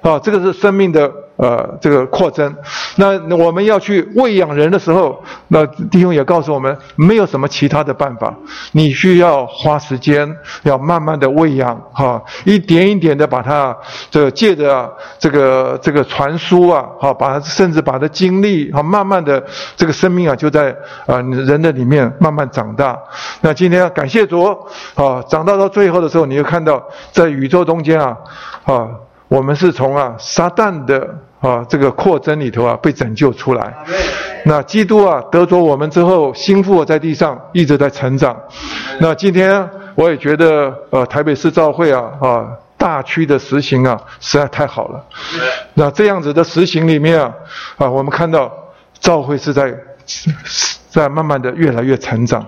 啊，这个是生命的。呃，这个扩增，那我们要去喂养人的时候，那弟兄也告诉我们，没有什么其他的办法，你需要花时间，要慢慢的喂养，哈，一点一点的把它，这个借着这个这个传输啊，哈，把它甚至把它经历，哈，慢慢的这个生命啊，就在啊人的里面慢慢长大。那今天要感谢主，啊，长大到最后的时候，你就看到在宇宙中间啊，啊，我们是从啊撒旦的。啊，这个扩增里头啊，被拯救出来。那基督啊，得着我们之后，心腹在地上一直在成长。那今天我也觉得，呃，台北市教会啊，啊，大区的实行啊，实在太好了。那这样子的实行里面啊，啊，我们看到教会是在在慢慢的越来越成长。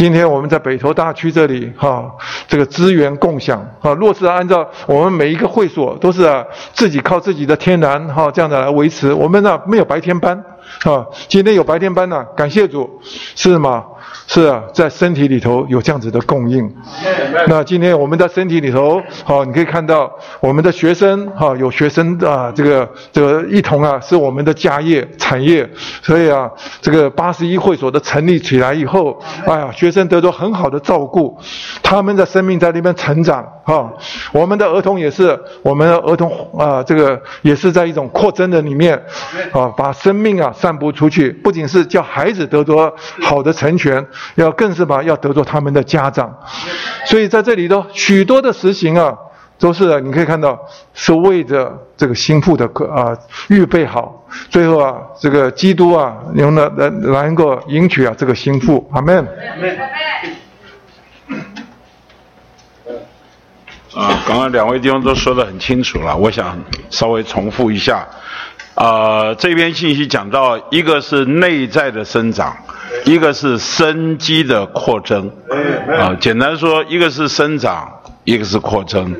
今天我们在北投大区这里，哈，这个资源共享，啊，若是按照我们每一个会所都是啊，自己靠自己的天然，哈，这样的来维持，我们呢没有白天班，啊，今天有白天班呢，感谢主，是吗？是啊，在身体里头有这样子的供应。那今天我们在身体里头，好，你可以看到我们的学生，哈，有学生啊，这个这个一同啊，是我们的家业产业。所以啊，这个八十一会所的成立起来以后，哎呀，学生得到很好的照顾，他们的生命在那边成长，哈。我们的儿童也是，我们的儿童啊，这个也是在一种扩增的里面，啊，把生命啊散布出去，不仅是叫孩子得到好的成全。要更是吧，要得着他们的家长，所以在这里头许多的实行啊，都是你可以看到是为着这个心腹的啊预备好，最后啊这个基督啊用了来能够迎娶啊这个心腹，阿门。啊，刚刚两位弟兄都说得很清楚了，我想稍微重复一下。啊，这篇信息讲到一个是内在的生长。一个是生机的扩增，啊，简单说，一个是生长，一个是扩增。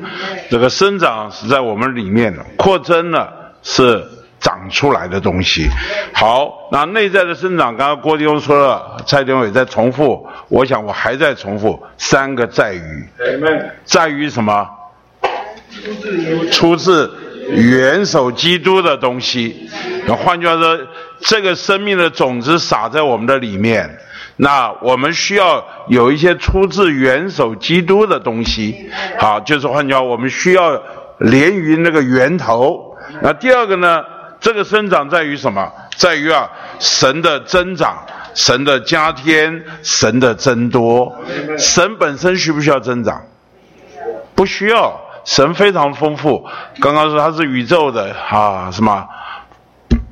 这个生长是在我们里面的，扩增呢是长出来的东西。好，那内在的生长，刚刚郭弟兄说了，蔡弟兄也在重复，我想我还在重复三个在于，在于什么？出自元首基督的东西。那换句话说。这个生命的种子撒在我们的里面，那我们需要有一些出自元首基督的东西，好，就是换句话，我们需要连于那个源头。那第二个呢，这个生长在于什么？在于啊，神的增长，神的加添，神的增多。神本身需不需要增长？不需要。神非常丰富。刚刚说他是宇宙的啊，什么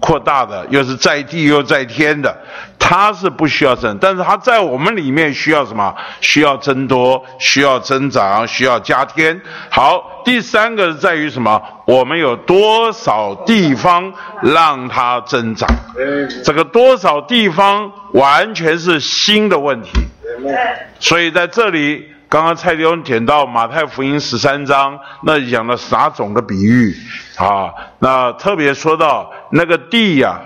扩大的，又是在地又在天的。它是不需要增，但是它在我们里面需要什么？需要增多，需要增长，需要加添。好，第三个在于什么？我们有多少地方让它增长？这个多少地方完全是新的问题。所以在这里，刚刚蔡弟兄点到马太福音十三章，那讲了撒种的比喻啊，那特别说到那个地呀。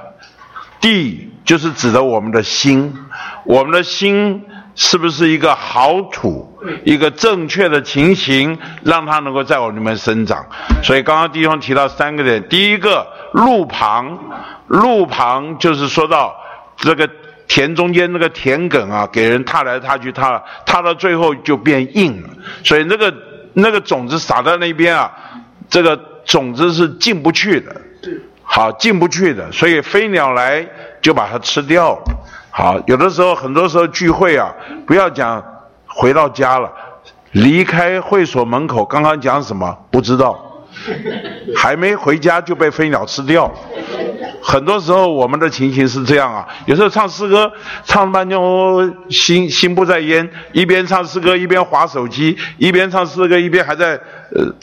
地就是指的我们的心，我们的心是不是一个好土，一个正确的情形，让它能够在我里面生长。所以刚刚弟兄提到三个点，第一个路旁，路旁就是说到这个田中间那个田埂啊，给人踏来踏去，踏踏到最后就变硬了。所以那个那个种子撒在那边啊，这个种子是进不去的。好进不去的，所以飞鸟来就把它吃掉了。好，有的时候很多时候聚会啊，不要讲回到家了，离开会所门口，刚刚讲什么不知道，还没回家就被飞鸟吃掉。很多时候我们的情形是这样啊，有时候唱诗歌唱半天，心心不在焉，一边唱诗歌一边划手机，一边唱诗歌一边还在呃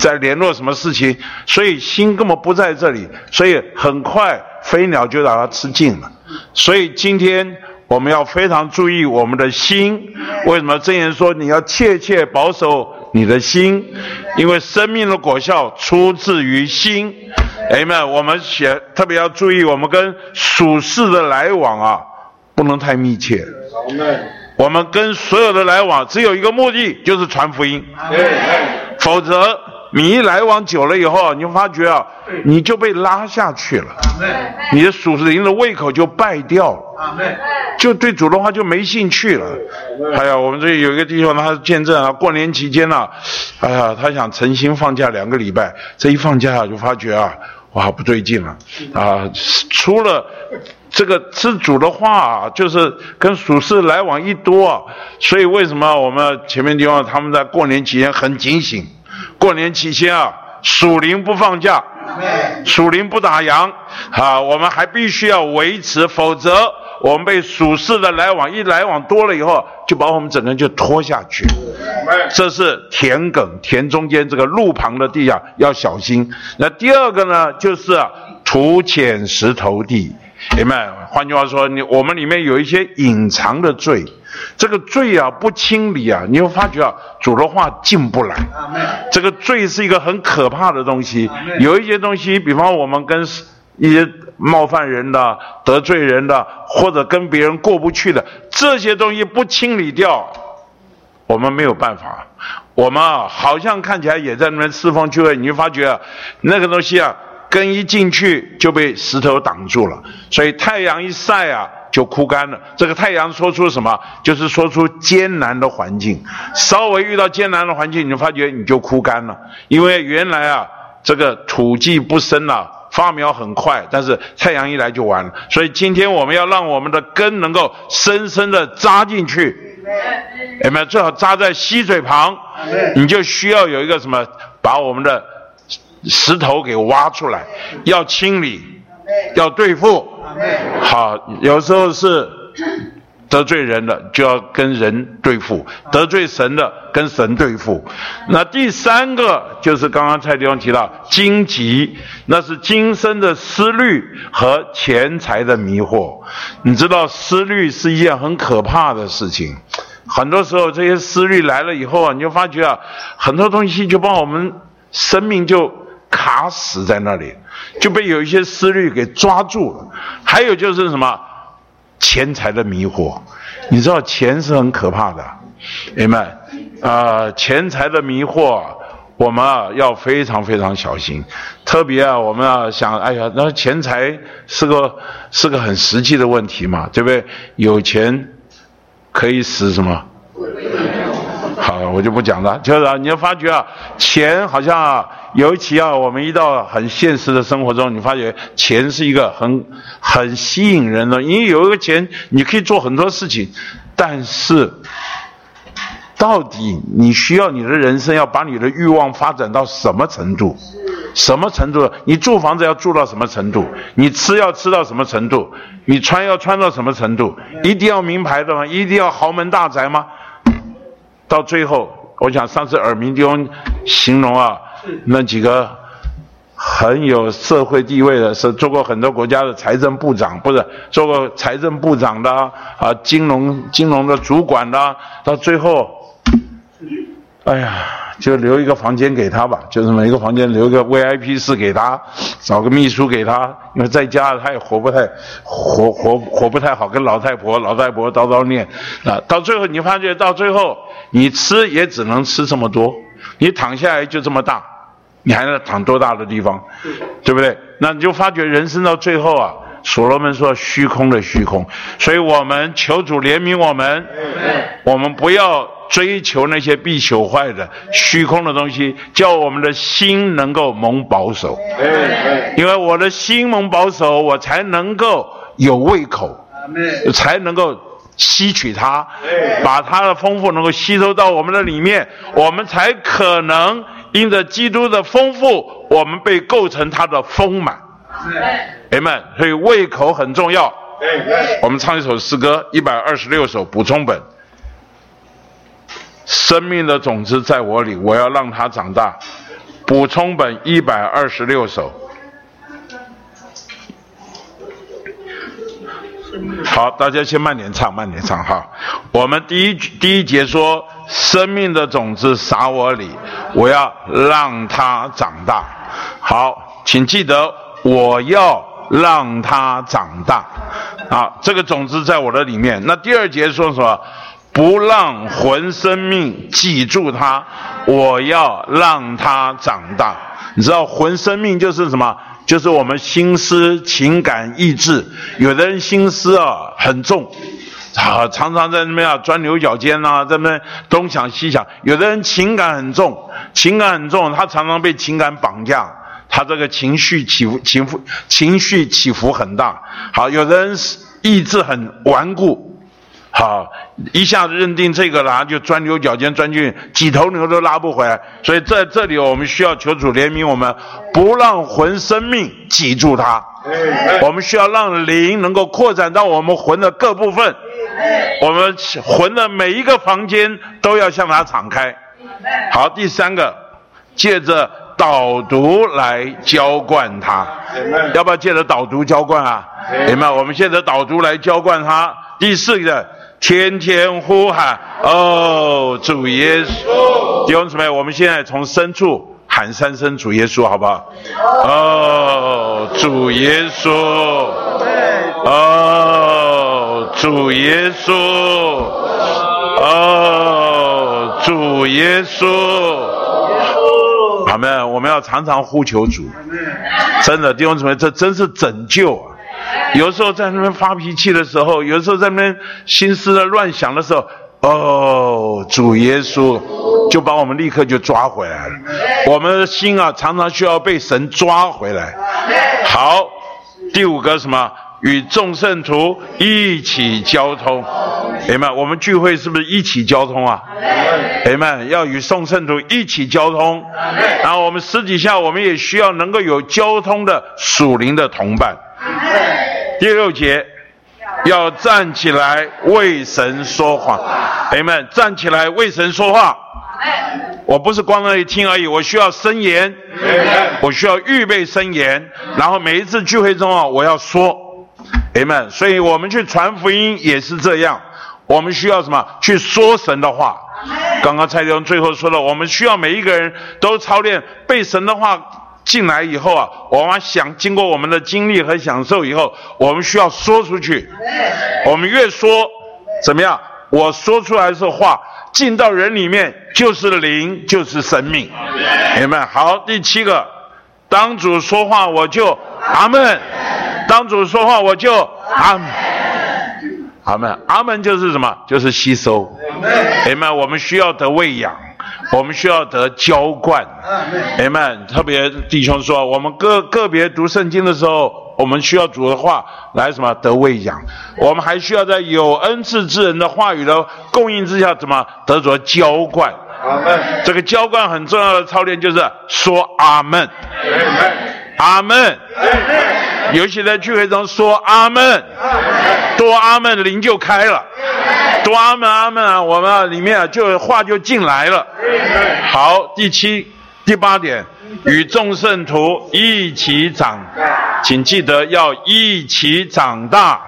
在联络什么事情，所以心根本不在这里，所以很快飞鸟就把它吃尽了。所以今天我们要非常注意我们的心，为什么箴言说你要切切保守？你的心，因为生命的果效出自于心。哎们，我们写特别要注意，我们跟属世的来往啊，不能太密切。我们跟所有的来往只有一个目的，就是传福音。否则。你一来往久了以后，你就发觉啊，你就被拉下去了，你的属灵的胃口就败掉了，就对主的话就没兴趣了。哎呀，我们这有一个弟兄，他见证啊，过年期间呢，哎呀，他想诚心放假两个礼拜，这一放假就发觉啊，哇，不对劲了。啊！除了这个吃主的话，啊就是跟属世来往一多，所以为什么我们前面地方他们在过年期间很警醒？过年期间啊，属灵不放假，属灵不打烊啊，我们还必须要维持，否则我们被属世的来往一来往多了以后，就把我们整个人就拖下去。这是田埂，田中间这个路旁的地啊，要小心。那第二个呢，就是土浅石头地，明白？换句话说，你我们里面有一些隐藏的罪。这个罪啊不清理啊，你会发觉啊，主的话进不来。这个罪是一个很可怕的东西。有一些东西，比方我们跟一些冒犯人的、得罪人的，或者跟别人过不去的这些东西不清理掉，我们没有办法。我们啊，好像看起来也在那边释放聚会，你就发觉啊，那个东西啊，根一进去就被石头挡住了。所以太阳一晒啊。就枯干了。这个太阳说出什么？就是说出艰难的环境。稍微遇到艰难的环境，你就发觉你就枯干了。因为原来啊，这个土地不深了，发苗很快，但是太阳一来就完了。所以今天我们要让我们的根能够深深的扎进去。有没有？最好扎在溪水旁。你就需要有一个什么，把我们的石头给挖出来，要清理，要对付。好，有时候是得罪人的，就要跟人对付；得罪神的，跟神对付。那第三个就是刚刚蔡弟兄提到荆棘，那是今生的思虑和钱财的迷惑。你知道思虑是一件很可怕的事情，很多时候这些思虑来了以后啊，你就发觉啊，很多东西就把我们生命就。卡死在那里，就被有一些思虑给抓住了。还有就是什么钱财的迷惑，你知道钱是很可怕的，明白？啊，钱财的迷惑，我们啊要非常非常小心。特别啊，我们要想，哎呀，那钱财是个是个很实际的问题嘛，对不对？有钱可以使什么？好，我就不讲了。就是啊，你要发觉啊，钱好像啊，尤其啊，我们一到很现实的生活中，你发觉钱是一个很很吸引人的，因为有一个钱，你可以做很多事情，但是。到底你需要你的人生要把你的欲望发展到什么程度？什么程度？你住房子要住到什么程度？你吃要吃到什么程度？你穿要穿到什么程度？一定要名牌的吗？一定要豪门大宅吗？到最后，我想上次耳鸣弟兄形容啊，那几个很有社会地位的，是做过很多国家的财政部长，不是做过财政部长的啊，金融金融的主管的，到最后。哎呀，就留一个房间给他吧，就是每个房间留一个 VIP 室给他，找个秘书给他，因为在家他也活不太活活活不太好，跟老太婆老太婆叨叨念啊，到最后你发觉到最后你吃也只能吃这么多，你躺下来就这么大，你还能躺多大的地方，对不对？那你就发觉人生到最后啊。所罗门说：“虚空的虚空，所以我们求主怜悯我们，我们不要追求那些必朽坏的虚空的东西，叫我们的心能够蒙保守。因为我的心蒙保守，我才能够有胃口，才能够吸取它，把它的丰富能够吸收到我们的里面，我们才可能因着基督的丰富，我们被构成它的丰满。”哎们，所以胃口很重要。我们唱一首诗歌，一百二十六首补充本。生命的种子在我里，我要让它长大。补充本一百二十六首。好，大家先慢点唱，慢点唱哈。我们第一第一节说，生命的种子撒我里，我要让它长大。好，请记得。我要让它长大，啊，这个种子在我的里面。那第二节说什么？不让魂生命记住它，我要让它长大。你知道魂生命就是什么？就是我们心思、情感、意志。有的人心思啊很重，啊，常常在那边啊钻牛角尖呐，在那边东想西想。有的人情感很重，情感很重，他常常被情感绑架。他这个情绪起伏、起伏、情绪起伏很大。好，有的人意志很顽固，好，一下子认定这个了，就钻牛角尖，钻进去，几头牛都拉不回来。所以在这里，我们需要求主怜悯我们，不让魂生命挤住它。我们需要让灵能够扩展到我们魂的各部分。我们魂的每一个房间都要向它敞开。好，第三个，借着。导读来浇灌它，要不要借着导读浇灌啊？明白？我们现在导读来浇灌它。第四个，天天呼喊哦，主耶稣，弟兄姊妹，我们现在从深处喊三声主耶稣，好不好？哦，主耶稣，哦，主耶稣，哦，主耶稣。好们，我们要常常呼求主，真的弟兄姊妹，这真是拯救啊！有时候在那边发脾气的时候，有时候在那边心思的乱想的时候，哦，主耶稣就把我们立刻就抓回来了。我们的心啊，常常需要被神抓回来。好，第五个什么？与众圣徒一起交通，哎们，我们聚会是不是一起交通啊？哎们，要与众圣徒一起交通，然后我们私底下我们也需要能够有交通的属灵的同伴。第六节，要站起来为神说话，哎们，站起来为神说话。我不是光那里听而已，我需要申言，我需要预备申言，然后每一次聚会中啊，我要说。哎们，所以我们去传福音也是这样。我们需要什么？去说神的话。刚刚蔡弟兄最后说了，我们需要每一个人都操练背神的话进来以后啊，我们想经过我们的经历和享受以后，我们需要说出去。我们越说怎么样？我说出来的话进到人里面就是灵，就是生命。明白？好，第七个，当主说话我就阿门。当主说话，我就阿门，阿门，阿门就是什么？就是吸收。阿门，我们需要得喂养，我们需要得浇灌。阿门，特别弟兄说，我们个个别读圣经的时候，我们需要主的话来什么得喂养，我们还需要在有恩赐之人的话语的供应之下，怎么得着浇灌？阿门。这个浇灌很重要的操练就是说阿门。阿门。尤其在聚会中说阿门，多阿门，灵就开了。多阿门阿门啊，我们啊里面啊就话就进来了。好，第七、第八点，与众圣徒一起长，请记得要一起长大。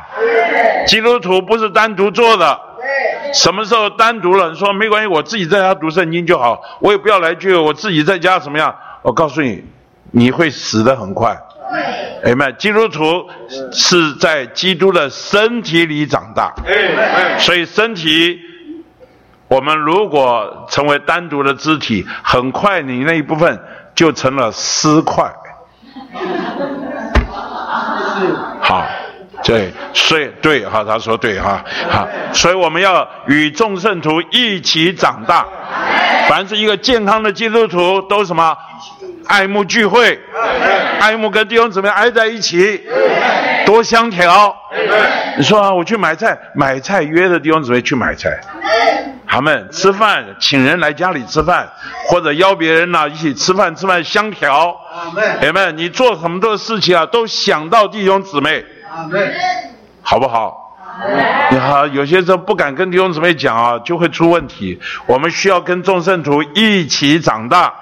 基督徒不是单独做的。什么时候单独了？你说没关系，我自己在家读圣经就好，我也不要来聚会，我自己在家怎么样？我告诉你，你会死得很快。哎们，基督徒是在基督的身体里长大，所以身体，我们如果成为单独的肢体，很快你那一部分就成了尸块。好，对，所以对哈，他说对哈，好，所以我们要与众圣徒一起长大。凡是一个健康的基督徒，都什么？爱慕聚会，爱慕跟弟兄姊妹挨在一起，多相调。你说啊，我去买菜，买菜约着弟兄姊妹去买菜，他们吃饭，请人来家里吃饭，或者邀别人呐一起吃饭，吃饭相调。姐妹，你做什么的事情啊，都想到弟兄姊妹，好不好？你好，有些时候不敢跟弟兄姊妹讲啊，就会出问题。我们需要跟众圣徒一起长大。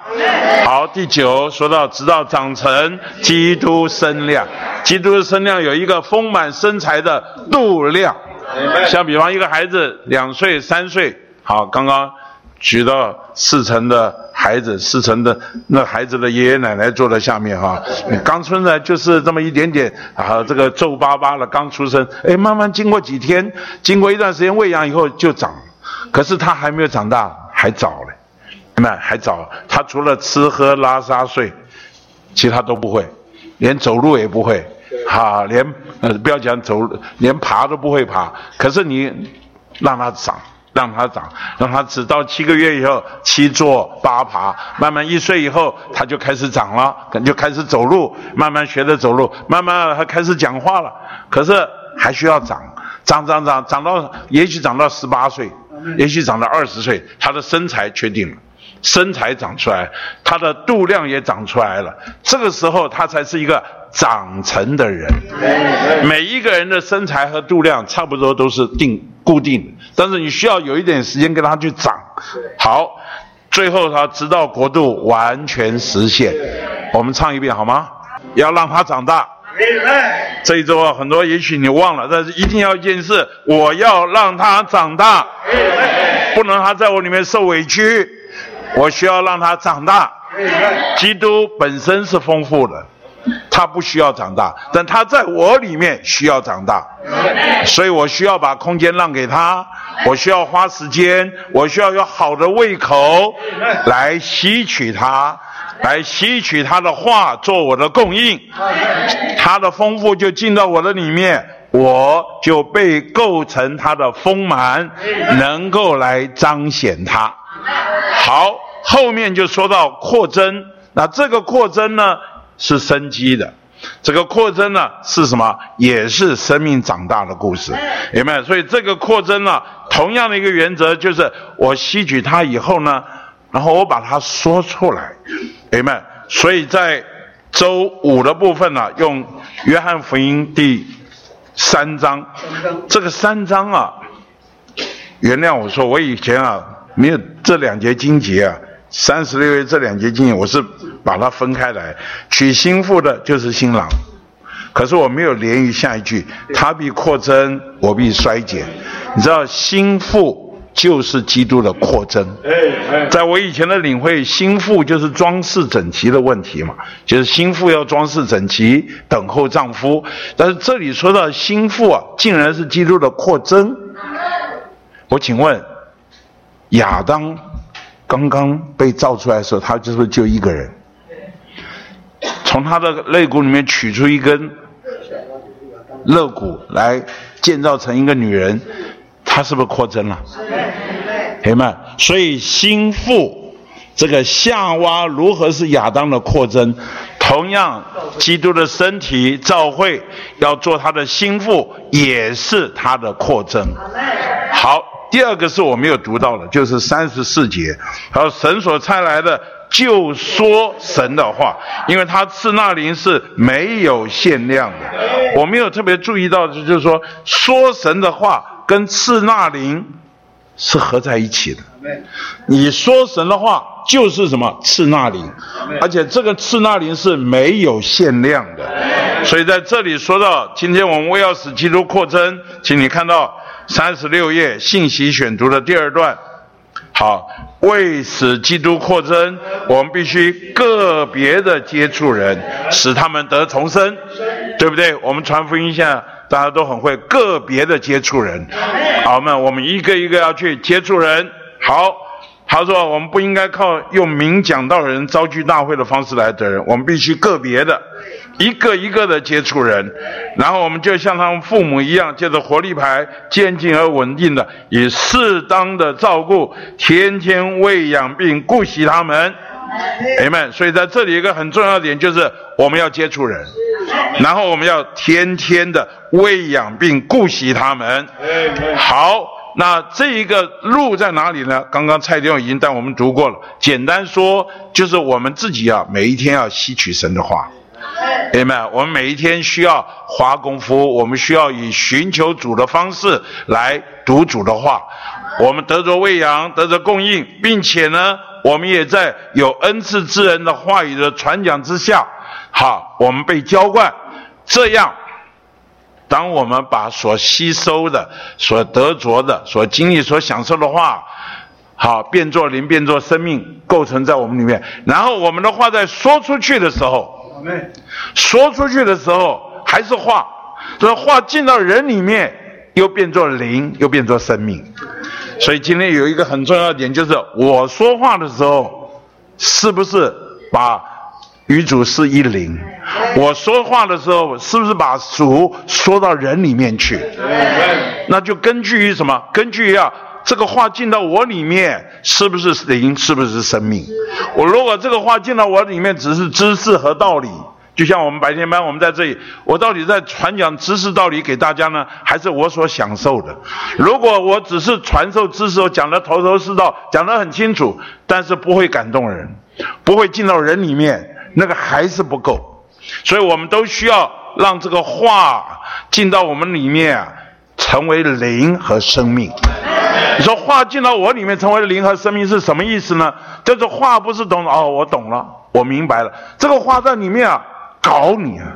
好，第九说到，直到长成基督身量，基督的身量有一个丰满身材的度量。像比方一个孩子两岁、三岁，好，刚刚。娶到四成的孩子，四成的那孩子的爷爷奶奶坐在下面哈，刚出生就是这么一点点啊，这个皱巴巴的刚出生，哎，慢慢经过几天，经过一段时间喂养以后就长，可是他还没有长大，还早嘞，那还早，他除了吃喝拉撒睡，其他都不会，连走路也不会，哈，连呃不要讲走，连爬都不会爬，可是你让他长。让他长，让他直到七个月以后，七坐八爬，慢慢一岁以后，他就开始长了，就开始走路，慢慢学着走路，慢慢他开始讲话了。可是还需要长，长长长，长到也许长到十八岁，也许长到二十岁，他的身材确定了，身材长出来，他的度量也长出来了。这个时候，他才是一个长成的人。每一个人的身材和度量差不多都是定。固定，但是你需要有一点时间跟他去长。好，最后他直到国度完全实现。我们唱一遍好吗？要让他长大。这一周啊，很多也许你忘了，但是一定要一件事，我要让他长大。不能他在我里面受委屈，我需要让他长大。基督本身是丰富的。他不需要长大，但他在我里面需要长大，所以我需要把空间让给他，我需要花时间，我需要有好的胃口来吸取他，来吸取他的话做我的供应，他的丰富就进到我的里面，我就被构成他的丰满，能够来彰显他。好，后面就说到扩增，那这个扩增呢？是生机的，这个扩增呢是什么？也是生命长大的故事，明白？所以这个扩增呢，同样的一个原则就是，我吸取它以后呢，然后我把它说出来，明白？所以在周五的部分呢，用约翰福音第三章，这个三章啊，原谅我说，我以前啊没有这两节经节啊。三十六页这两节经节，我是把它分开来，娶新妇的就是新郎，可是我没有连于下一句，他必扩增，我必衰减。你知道心腹就是基督的扩增。在我以前的领会，心腹就是装饰整齐的问题嘛，就是心腹要装饰整齐，等候丈夫。但是这里说到心腹啊，竟然是基督的扩增。我请问亚当。刚刚被造出来的时候，他就是就一个人，从他的肋骨里面取出一根肋骨来建造成一个女人，她是不是扩增了？朋友们，所以心腹这个夏娃如何是亚当的扩增？同样，基督的身体召会要做他的心腹，也是他的扩增。好，第二个是我没有读到的，就是三十四节，还有神所差来的就说神的话，因为他赐那灵是没有限量的。我没有特别注意到的，就是说说神的话跟赐那灵是合在一起的。你说神的话就是什么赐那灵，而且这个赐那灵是没有限量的。所以在这里说到，今天我们为要使基督扩增，请你看到三十六页信息选读的第二段。好，为使基督扩增，我们必须个别的接触人，使他们得重生，对不对？我们传福音现在大家都很会个别的接触人，好们，我们一个一个要去接触人。好，他说我们不应该靠用明讲道人招聚大会的方式来得人，我们必须个别的，一个一个的接触人，然后我们就像他们父母一样，借着活力牌，渐进而稳定的，以适当的照顾，天天喂养并顾惜他们。朋友们，所以在这里一个很重要的点就是我们要接触人，然后我们要天天的喂养并顾惜他们。好。那这一个路在哪里呢？刚刚蔡弟兄已经带我们读过了。简单说，就是我们自己啊，每一天要吸取神的话，明白我们每一天需要花功夫，我们需要以寻求主的方式来读主的话。我们得着喂养，得着供应，并且呢，我们也在有恩赐之人的话语的传讲之下，好，我们被浇灌，这样。当我们把所吸收的、所得着的、所经历、所享受的话，好变作灵，变作生命，构成在我们里面。然后我们的话在说出去的时候，说出去的时候还是话，这话进到人里面，又变作灵，又变作生命。所以今天有一个很重要的点，就是我说话的时候，是不是把？与主是一灵，我说话的时候是不是把主说到人里面去？那就根据于什么？根据要这个话进到我里面，是不是灵？是不是生命？我如果这个话进到我里面只是知识和道理，就像我们白天班，我们在这里，我到底在传讲知识道理给大家呢，还是我所享受的？如果我只是传授知识，我讲的头头是道，讲得很清楚，但是不会感动人，不会进到人里面。那个还是不够，所以我们都需要让这个话进到我们里面，成为灵和生命。你说话进到我里面成为灵和生命是什么意思呢？就是话不是懂哦，我懂了，我明白了。这个话在里面啊。搞你啊！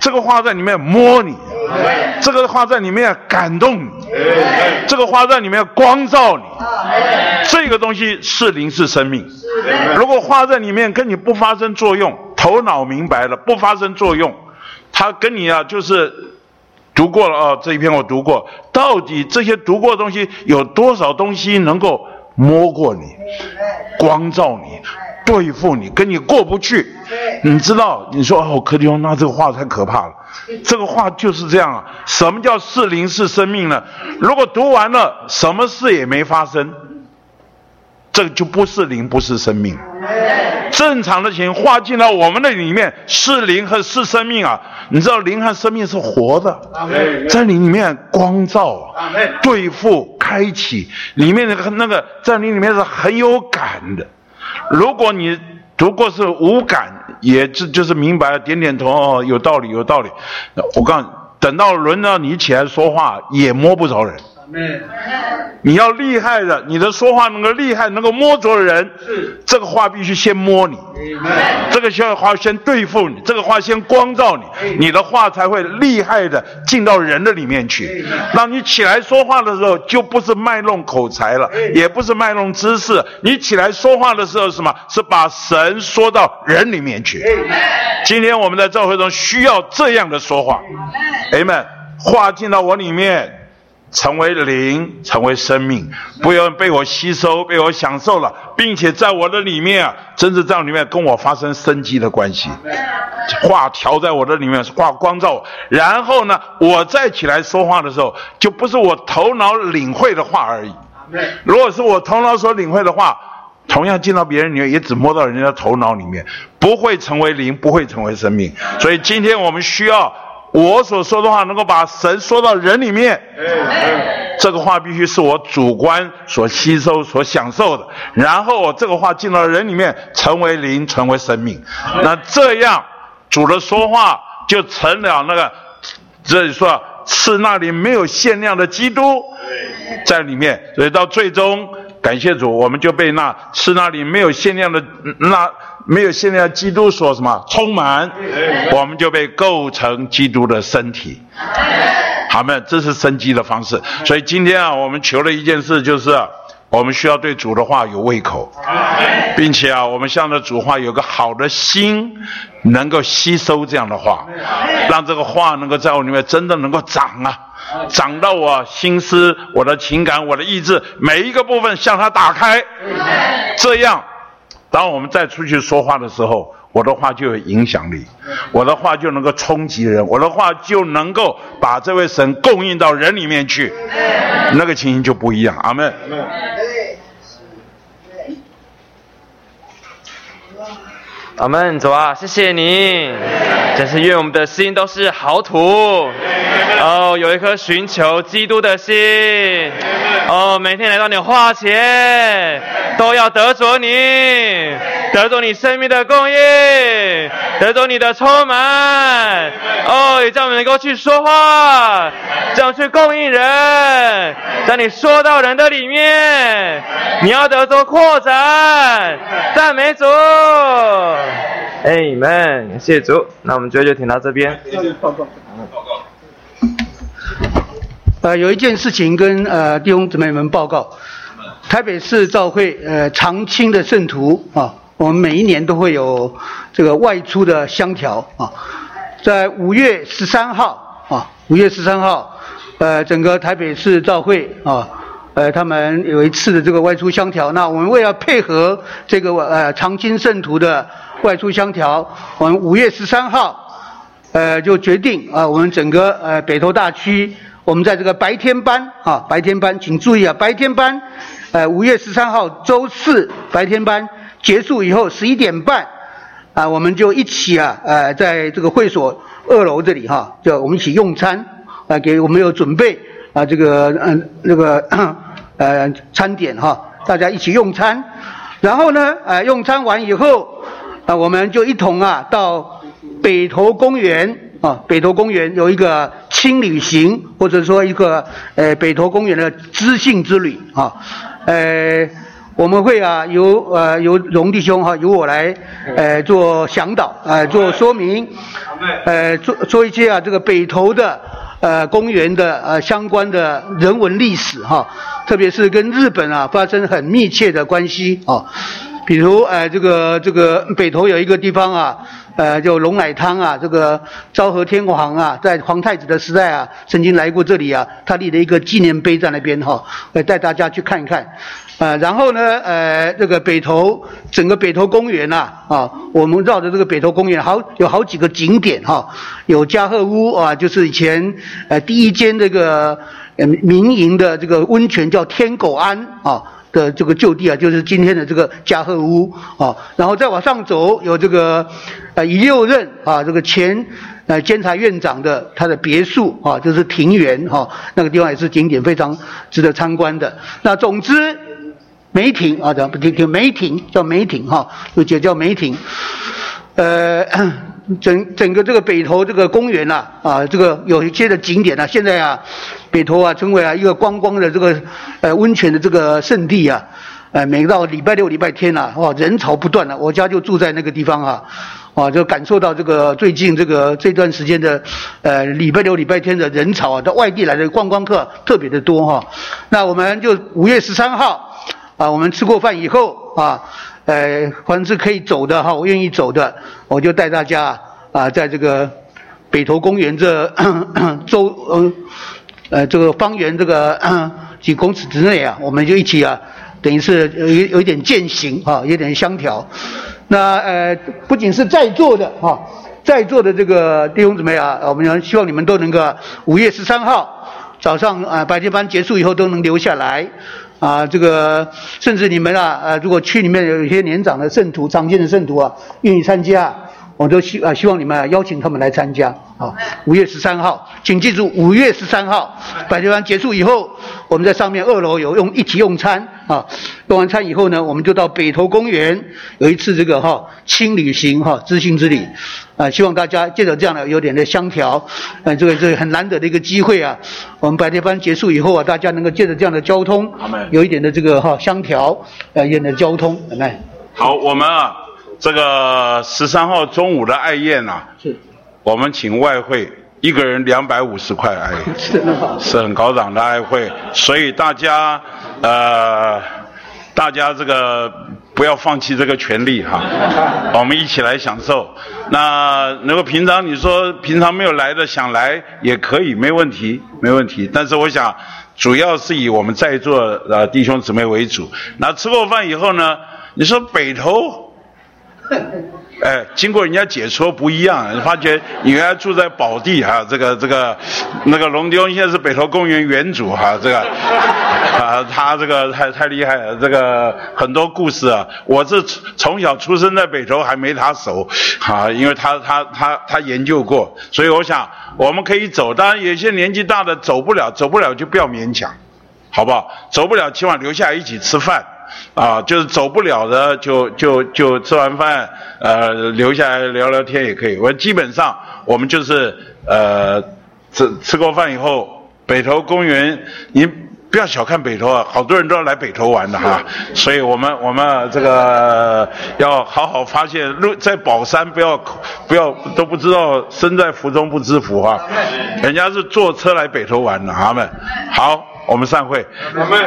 这个话在里面摸你，这个话在里面感动你，这个话在里面光照你。这个东西是灵是生命。如果话在里面跟你不发生作用，头脑明白了不发生作用，他跟你啊就是读过了啊这一篇我读过，到底这些读过的东西有多少东西能够摸过你，光照你？对付你，跟你过不去，你知道？你说哦，柯迪翁，那这个话太可怕了。这个话就是这样啊。什么叫是灵是生命呢？如果读完了，什么事也没发生，这就不是灵，不是生命。正常的情化进到我们的里面，是灵和是生命啊。你知道灵和生命是活的，在你里面光照，对付开启里面那个那个，在你里面是很有感的。如果你读过是无感，也就就是明白了，点点头哦，有道理，有道理。我告诉你，等到轮到你起来说话，也摸不着人。你要厉害的，你的说话能够厉害，能够摸着人，这个话必须先摸你，这个需要话先对付你，这个话先光照你，你的话才会厉害的进到人的里面去。当你起来说话的时候，就不是卖弄口才了，也不是卖弄知识。你起来说话的时候，什么？是把神说到人里面去？今天我们在教会中需要这样的说话，哎们，话进到我里面。成为灵，成为生命，不要被我吸收，被我享受了，并且在我的里面啊，真正在里面跟我发生生机的关系。话调在我的里面，话光照，然后呢，我再起来说话的时候，就不是我头脑领会的话而已。如果是我头脑所领会的话，同样进到别人里面，也只摸到人家头脑里面，不会成为灵，不会成为生命。所以今天我们需要我所说的话，能够把神说到人里面。这个话必须是我主观所吸收、所享受的，然后我这个话进到人里面，成为灵，成为生命。那这样主的说话就成了那个，这里说是那里没有限量的基督在里面，所以到最终。感谢主，我们就被那是那里没有限量的那没有限量基督所什么充满，我们就被构成基督的身体。好们，这是生机的方式。所以今天啊，我们求了一件事，就是我们需要对主的话有胃口，并且啊，我们向着主话有个好的心，能够吸收这样的话，让这个话能够在我里面真的能够长啊。长到我心思、我的情感、我的意志每一个部分向它打开，这样，当我们再出去说话的时候，我的话就有影响力，我的话就能够冲击人，我的话就能够把这位神供应到人里面去，那个情形就不一样。阿门。阿门，主啊，谢谢你，真是愿我们的心都是好土。哦，有一颗寻求基督的心。哦，每天来到你话前，都要得着你，得着你生命的供应，得着你的充满。哦，也叫我们能够去说话，这样去供应人，在你说到人的里面，你要得着扩展。赞美主。Amen，谢谢主。那我们今天就停到这边。报告。报告。呃，有一件事情跟呃弟兄姊妹们报告，台北市教会呃长青的圣徒啊，我们每一年都会有这个外出的香条啊，在五月十三号啊，五月十三号，呃，整个台北市照会啊，呃，他们有一次的这个外出香条，那我们为了配合这个呃长青圣徒的外出香条，我们五月十三号，呃，就决定啊，我们整个呃北投大区。我们在这个白天班啊，白天班，请注意啊，白天班，呃，五月十三号周四白天班结束以后，十一点半啊，我们就一起啊，呃，在这个会所二楼这里哈，就我们一起用餐啊，给我们有准备啊，这个嗯那个 呃餐点哈，大家一起用餐，然后呢，呃，用餐完以后啊，我们就一同啊到北投公园。啊，北投公园有一个轻旅行，或者说一个呃北投公园的知性之旅啊，呃，我们会啊由呃由荣弟兄哈由我来呃做向导呃做说明，呃做做一些啊这个北投的呃公园的呃相关的人文历史哈，特别是跟日本啊发生很密切的关系啊，比如呃这个这个北投有一个地方啊。呃，就龙奶汤啊，这个昭和天皇啊，在皇太子的时代啊，曾经来过这里啊，他立了一个纪念碑在那边哈，来带大家去看一看。呃，然后呢，呃，这个北投整个北投公园呐，啊，我们绕着这个北投公园，好有好几个景点哈，有嘉贺屋啊，就是以前呃第一间这个民营的这个温泉叫天狗庵啊。的这个旧地啊，就是今天的这个嘉贺屋啊，然后再往上走，有这个呃一六任啊，这个前呃监察院长的他的别墅啊，就是庭园哈，那个地方也是景点，非常值得参观的。那总之梅亭啊，叫不听听梅亭叫梅亭哈，就叫叫梅亭，呃。整整个这个北投这个公园呐，啊，这个有一些的景点呐，现在啊，北投啊成为啊一个观光的这个呃温泉的这个圣地啊，呃，每到礼拜六、礼拜天呐，哇，人潮不断了。我家就住在那个地方啊，啊，就感受到这个最近这个这段时间的呃礼拜六、礼拜天的人潮啊，到外地来的观光客特别的多哈。那我们就五月十三号啊，我们吃过饭以后啊。呃，凡是可以走的哈，我愿意走的，我就带大家啊，在这个北投公园这周嗯呃这个方圆这个几公尺之内啊，我们就一起啊，等于是有有一点践行啊，有点相调。那呃不仅是在座的啊，在座的这个弟兄姊妹啊，我们希望你们都能够五月十三号早上啊白天班结束以后都能留下来。啊，这个甚至你们啊，呃，如果区里面有一些年长的圣徒、长进的圣徒啊，愿意参加，我都希啊希望你们邀请他们来参加。啊。五月十三号，请记住，五月十三号，百节班结束以后，我们在上面二楼有用一起用餐啊。用完餐以后呢，我们就到北投公园有一次这个哈轻旅行哈知心之旅。啊，希望大家借着这样的有点的相调，呃，这个这个很难得的一个机会啊。我们白天班结束以后啊，大家能够借着这样的交通，有一点的这个哈相调，呃，一点的交通，来。好，我们啊，这个十三号中午的爱宴啊，是，我们请外汇一个人两百五十块爱宴，是很好，是很高档的外汇，所以大家呃，大家这个。不要放弃这个权利哈，我们一起来享受。那如果平常你说平常没有来的想来也可以，没问题，没问题。但是我想，主要是以我们在座呃弟兄姊妹为主。那吃过饭以后呢，你说北投。哎，经过人家解说不一样，发觉你原来住在宝地哈，这个这个那个龙丢现在是北投公园园主哈，这个啊他这个太太厉害了，这个很多故事啊，我是从小出生在北投还没他熟啊，因为他他他他研究过，所以我想我们可以走，当然有些年纪大的走不了，走不了就不要勉强，好不好？走不了起码留下一起吃饭。啊，就是走不了的，就就就吃完饭，呃，留下来聊聊天也可以。我基本上我们就是呃，吃吃过饭以后，北投公园，你不要小看北投啊，好多人都要来北投玩的哈。所以我们我们这个要好好发现，路在宝山不要不要都不知道身在福中不知福啊，人家是坐车来北投玩的，他们好，我们散会。我们。